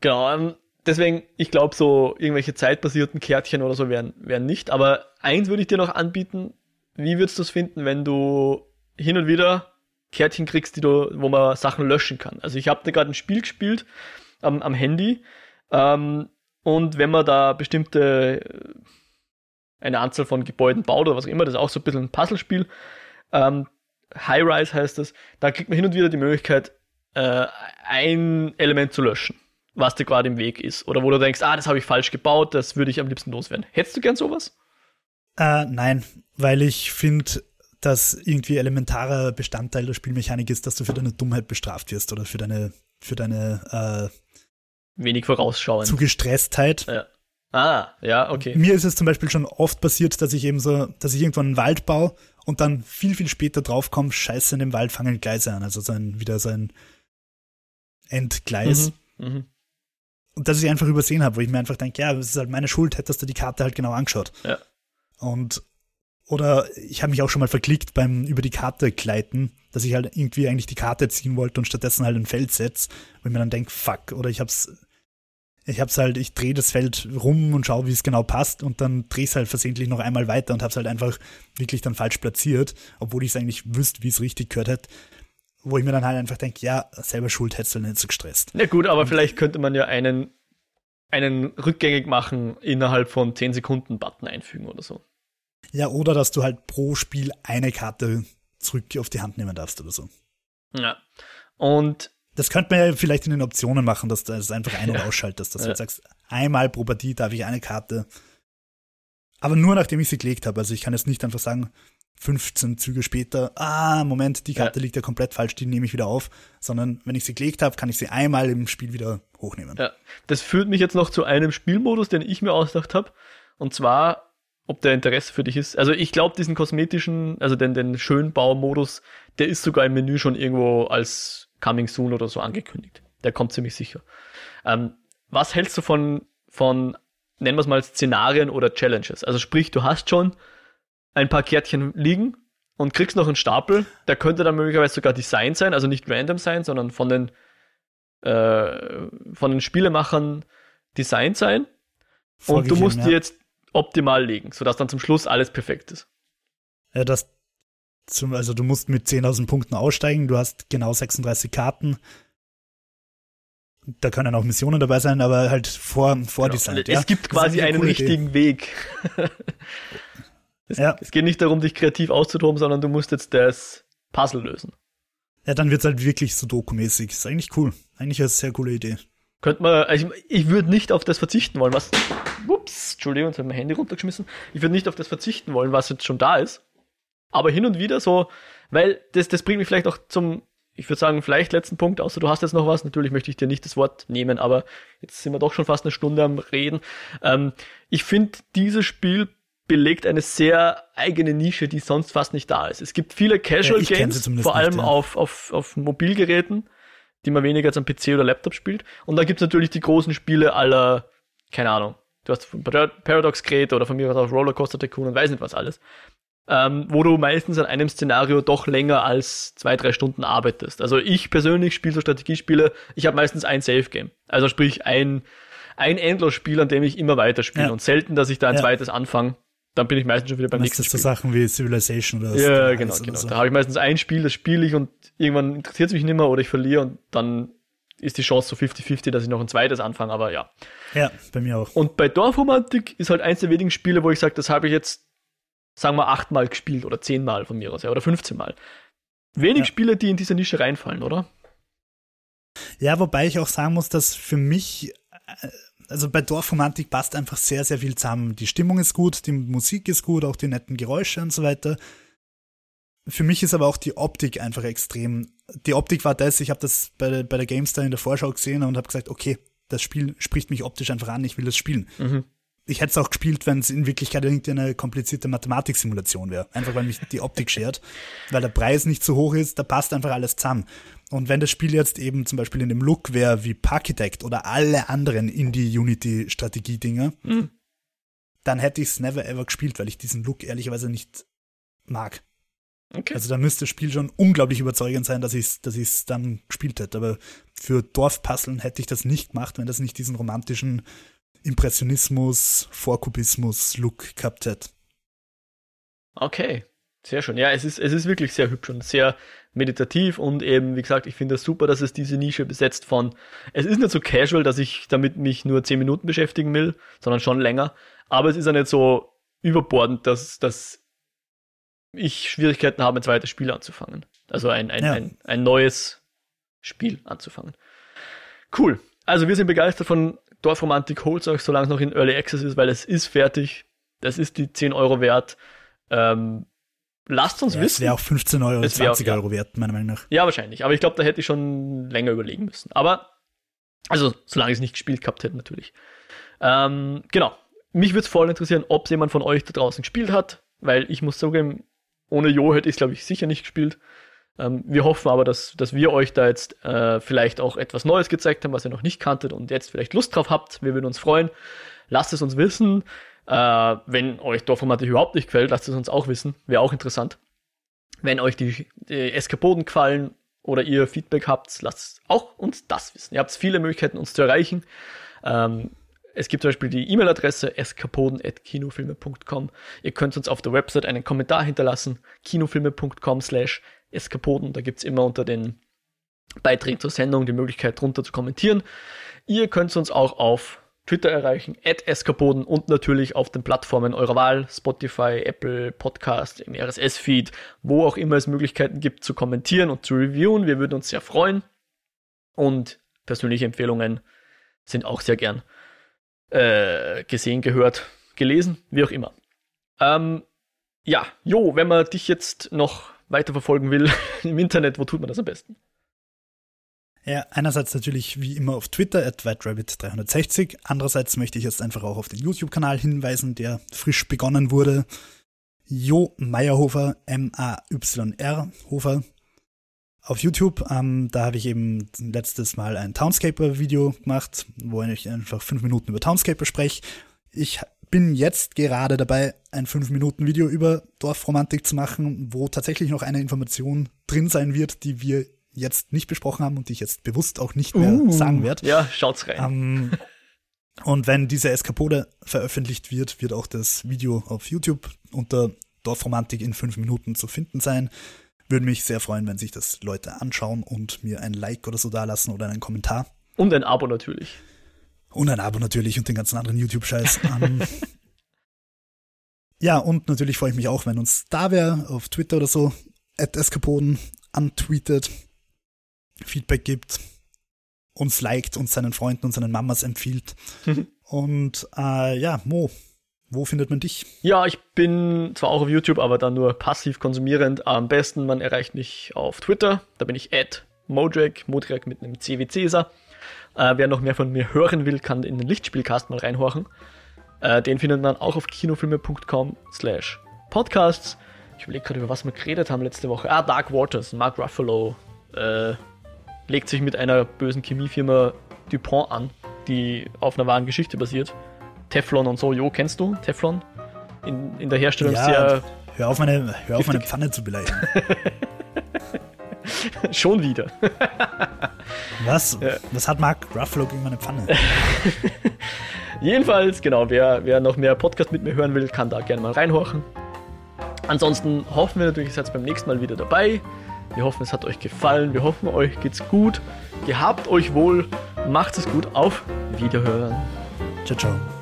Genau, ähm, deswegen, ich glaube, so irgendwelche zeitbasierten Kärtchen oder so wären, wären nicht. Aber eins würde ich dir noch anbieten. Wie würdest du es finden, wenn du hin und wieder Kärtchen kriegst, die du, wo man Sachen löschen kann? Also ich habe da gerade ein Spiel gespielt am, am Handy. Ähm, und wenn man da bestimmte äh, eine Anzahl von Gebäuden baut oder was auch immer, das ist auch so ein bisschen ein Puzzlespiel. Ähm, High Rise heißt das. Da kriegt man hin und wieder die Möglichkeit, äh, ein Element zu löschen was dir gerade im Weg ist. Oder wo du denkst, ah, das habe ich falsch gebaut, das würde ich am liebsten loswerden. Hättest du gern sowas? Äh, nein, weil ich finde, dass irgendwie elementarer Bestandteil der Spielmechanik ist, dass du für deine Dummheit bestraft wirst oder für deine, für deine Wenig äh, vorausschauend. zu Gestresstheit. Ja. Ah, ja, okay. Mir ist es zum Beispiel schon oft passiert, dass ich eben so, dass ich irgendwann einen Wald baue und dann viel, viel später draufkomme, scheiße, in dem Wald fangen Gleise an. Also so ein, wieder so ein Endgleis. Mhm. Und dass ich einfach übersehen habe, wo ich mir einfach denke, ja, es ist halt meine Schuld, hättest du die Karte halt genau angeschaut. Ja. Und oder ich habe mich auch schon mal verklickt beim über die Karte gleiten, dass ich halt irgendwie eigentlich die Karte ziehen wollte und stattdessen halt ein Feld setze, wo ich mir dann denke, fuck, oder ich hab's ich hab's halt, ich drehe das Feld rum und schaue, wie es genau passt und dann drehe es halt versehentlich noch einmal weiter und hab's halt einfach wirklich dann falsch platziert, obwohl ich es eigentlich wüsste, wie es richtig gehört hätte. Wo ich mir dann halt einfach denke, ja, selber schuld, hättest du nicht so gestresst. Ja gut, aber vielleicht könnte man ja einen, einen rückgängig machen innerhalb von 10 Sekunden Button einfügen oder so. Ja, oder dass du halt pro Spiel eine Karte zurück auf die Hand nehmen darfst oder so. Ja. Und das könnte man ja vielleicht in den Optionen machen, dass du es einfach ein- oder ausschaltest, dass ja. du sagst, einmal pro Partie darf ich eine Karte. Aber nur nachdem ich sie gelegt habe. Also ich kann jetzt nicht einfach sagen, 15 Züge später, ah, Moment, die Karte ja. liegt ja komplett falsch, die nehme ich wieder auf, sondern wenn ich sie gelegt habe, kann ich sie einmal im Spiel wieder hochnehmen. Ja, das führt mich jetzt noch zu einem Spielmodus, den ich mir ausgedacht habe. Und zwar, ob der Interesse für dich ist. Also ich glaube, diesen kosmetischen, also den, den Schönbaumodus, der ist sogar im Menü schon irgendwo als Coming Soon oder so angekündigt. Der kommt ziemlich sicher. Ähm, was hältst du von, von, nennen wir es mal, Szenarien oder Challenges? Also sprich, du hast schon ein paar Kärtchen liegen und kriegst noch einen Stapel. Der könnte dann möglicherweise sogar Design sein, also nicht random sein, sondern von den, äh, von den Spielemachern Design sein. Und du musst ja. die jetzt optimal legen, sodass dann zum Schluss alles perfekt ist. Ja, das zum, also du musst mit 10.000 Punkten aussteigen, du hast genau 36 Karten. Da können auch Missionen dabei sein, aber halt vor, vordesignt. Genau. Es gibt quasi einen richtigen Idee. Weg. Es, ja. es geht nicht darum, dich kreativ auszutoben, sondern du musst jetzt das Puzzle lösen. Ja, dann wird's halt wirklich so dokumäßig. Ist eigentlich cool. Eigentlich eine sehr coole Idee. Könnte man, also ich, ich würde nicht auf das verzichten wollen, was. Ups, Entschuldigung, jetzt habe ich mein Handy runtergeschmissen. Ich würde nicht auf das verzichten wollen, was jetzt schon da ist. Aber hin und wieder so, weil das, das bringt mich vielleicht auch zum, ich würde sagen, vielleicht letzten Punkt, außer du hast jetzt noch was. Natürlich möchte ich dir nicht das Wort nehmen, aber jetzt sind wir doch schon fast eine Stunde am Reden. Ähm, ich finde, dieses Spiel belegt eine sehr eigene Nische, die sonst fast nicht da ist. Es gibt viele Casual ja, Games, vor allem nicht, ja. auf, auf, auf Mobilgeräten, die man weniger als am PC oder Laptop spielt. Und dann gibt es natürlich die großen Spiele aller, keine Ahnung, du hast Paradox Crate oder von mir aus auch Rollercoaster Tycoon und weiß nicht was alles. Ähm, wo du meistens an einem Szenario doch länger als zwei, drei Stunden arbeitest. Also ich persönlich spiele so Strategiespiele, ich habe meistens ein Safe-Game. Also sprich ein, ein Endlosspiel, an dem ich immer weiterspiele ja. und selten, dass ich da ein ja. zweites anfange dann bin ich meistens schon wieder beim nächsten Spiel. so Sachen wie Civilization oder so. Ja, genau, genau. So. Da habe ich meistens ein Spiel, das spiele ich und irgendwann interessiert es mich nicht mehr oder ich verliere und dann ist die Chance so 50-50, dass ich noch ein zweites anfange, aber ja. Ja, bei mir auch. Und bei Dorfromantik ist halt eins der wenigen Spiele, wo ich sage, das habe ich jetzt, sagen wir, achtmal gespielt oder zehnmal von mir aus, ja, oder 15 Mal. Wenig ja. Spiele, die in diese Nische reinfallen, oder? Ja, wobei ich auch sagen muss, dass für mich äh, also bei Dorfromantik passt einfach sehr, sehr viel zusammen. Die Stimmung ist gut, die Musik ist gut, auch die netten Geräusche und so weiter. Für mich ist aber auch die Optik einfach extrem. Die Optik war das, ich habe das bei, bei der GameStar in der Vorschau gesehen und habe gesagt, okay, das Spiel spricht mich optisch einfach an, ich will das spielen. Mhm. Ich hätte es auch gespielt, wenn es in Wirklichkeit irgendeine komplizierte Mathematiksimulation wäre. Einfach weil mich die Optik schert. Weil der Preis nicht so hoch ist, da passt einfach alles zusammen. Und wenn das Spiel jetzt eben zum Beispiel in dem Look wäre wie Parkitect oder alle anderen Indie-Unity-Strategie-Dinger, mhm. dann hätte ich es never ever gespielt, weil ich diesen Look ehrlicherweise nicht mag. Okay. Also da müsste das Spiel schon unglaublich überzeugend sein, dass ich es dass ich's dann gespielt hätte. Aber für Dorfpuzzeln hätte ich das nicht gemacht, wenn das nicht diesen romantischen Impressionismus, Vorkubismus-Look gehabt hätte. Okay, sehr schön. Ja, es ist, es ist wirklich sehr hübsch und sehr meditativ und eben, wie gesagt, ich finde es super, dass es diese Nische besetzt von, es ist nicht so casual, dass ich damit mich nur 10 Minuten beschäftigen will, sondern schon länger, aber es ist ja nicht so überbordend, dass, dass ich Schwierigkeiten habe, ein zweites Spiel anzufangen. Also ein, ein, ja. ein, ein neues Spiel anzufangen. Cool. Also wir sind begeistert von Dorfromantik, holt euch, solange es noch in Early Access ist, weil es ist fertig. Das ist die 10 Euro wert. Ähm, Lasst uns ja, wissen. Es wäre auch 15 Euro, 20 auch, Euro wert, meiner Meinung nach. Ja, wahrscheinlich. Aber ich glaube, da hätte ich schon länger überlegen müssen. Aber, also, solange ich es nicht gespielt gehabt hätte, natürlich. Ähm, genau. Mich würde es voll interessieren, ob es jemand von euch da draußen gespielt hat, weil ich muss zugeben, ohne Jo hätte ich es, glaube ich, sicher nicht gespielt. Ähm, wir hoffen aber, dass, dass wir euch da jetzt äh, vielleicht auch etwas Neues gezeigt haben, was ihr noch nicht kanntet und jetzt vielleicht Lust drauf habt. Wir würden uns freuen. Lasst es uns wissen. Äh, wenn euch Dorfformatik überhaupt nicht gefällt, lasst es uns auch wissen. Wäre auch interessant. Wenn euch die, die Eskapoden gefallen oder ihr Feedback habt, lasst auch uns das wissen. Ihr habt viele Möglichkeiten, uns zu erreichen. Ähm, es gibt zum Beispiel die E-Mail-Adresse eskapoden.kinofilme.com. Ihr könnt uns auf der Website einen Kommentar hinterlassen, kinofilme.com slash eskapoden. Da gibt's immer unter den Beiträgen zur Sendung die Möglichkeit, drunter zu kommentieren. Ihr könnt uns auch auf Twitter erreichen, at Eskapoden und natürlich auf den Plattformen eurer Wahl, Spotify, Apple Podcast, im RSS-Feed, wo auch immer es Möglichkeiten gibt zu kommentieren und zu reviewen. Wir würden uns sehr freuen. Und persönliche Empfehlungen sind auch sehr gern äh, gesehen, gehört, gelesen, wie auch immer. Ähm, ja, Jo, wenn man dich jetzt noch weiterverfolgen will im Internet, wo tut man das am besten? Ja, einerseits natürlich wie immer auf Twitter at whiterabbit360. Andererseits möchte ich jetzt einfach auch auf den YouTube-Kanal hinweisen, der frisch begonnen wurde. Jo Meyerhofer, M-A-Y-R Hofer. Auf YouTube, ähm, da habe ich eben letztes Mal ein Townscaper-Video gemacht, wo ich einfach fünf Minuten über Townscaper spreche. Ich bin jetzt gerade dabei, ein fünf Minuten Video über Dorfromantik zu machen, wo tatsächlich noch eine Information drin sein wird, die wir jetzt nicht besprochen haben und die ich jetzt bewusst auch nicht mehr uh, sagen werde. Ja, schaut's rein. Ähm, und wenn diese Eskapode veröffentlicht wird, wird auch das Video auf YouTube unter Dorfromantik in fünf Minuten zu finden sein. Würde mich sehr freuen, wenn sich das Leute anschauen und mir ein Like oder so dalassen oder einen Kommentar. Und ein Abo natürlich. Und ein Abo natürlich und den ganzen anderen YouTube-Scheiß. ja, und natürlich freue ich mich auch, wenn uns da wäre, auf Twitter oder so, at Eskapoden antweetet Feedback gibt, uns liked, uns seinen Freunden und seinen Mamas empfiehlt. und äh, ja, Mo, wo findet man dich? Ja, ich bin zwar auch auf YouTube, aber dann nur passiv konsumierend. Am besten, man erreicht mich auf Twitter. Da bin ich at Modrag, Modrag mit einem CW Cäsar. Äh, wer noch mehr von mir hören will, kann in den Lichtspielcast mal reinhorchen. Äh, den findet man auch auf kinofilme.com slash podcasts. Ich überlege gerade, über was wir geredet haben letzte Woche. Ah, Dark Waters, Mark Ruffalo, äh, legt sich mit einer bösen Chemiefirma DuPont an, die auf einer wahren Geschichte basiert. Teflon und so, Jo, kennst du Teflon? In, in der Herstellung ja, sehr. Hör auf, meine, hör auf meine Pfanne zu beleidigen. Schon wieder. Was? Ja. Was hat Mark Ruffalo gegen meine Pfanne? Jedenfalls, genau, wer, wer noch mehr Podcast mit mir hören will, kann da gerne mal reinhorchen. Ansonsten hoffen wir natürlich, ihr seid beim nächsten Mal wieder dabei. Wir hoffen, es hat euch gefallen. Wir hoffen, euch geht's gut. Gehabt euch wohl. Macht es gut. Auf Wiederhören. Ciao, ciao.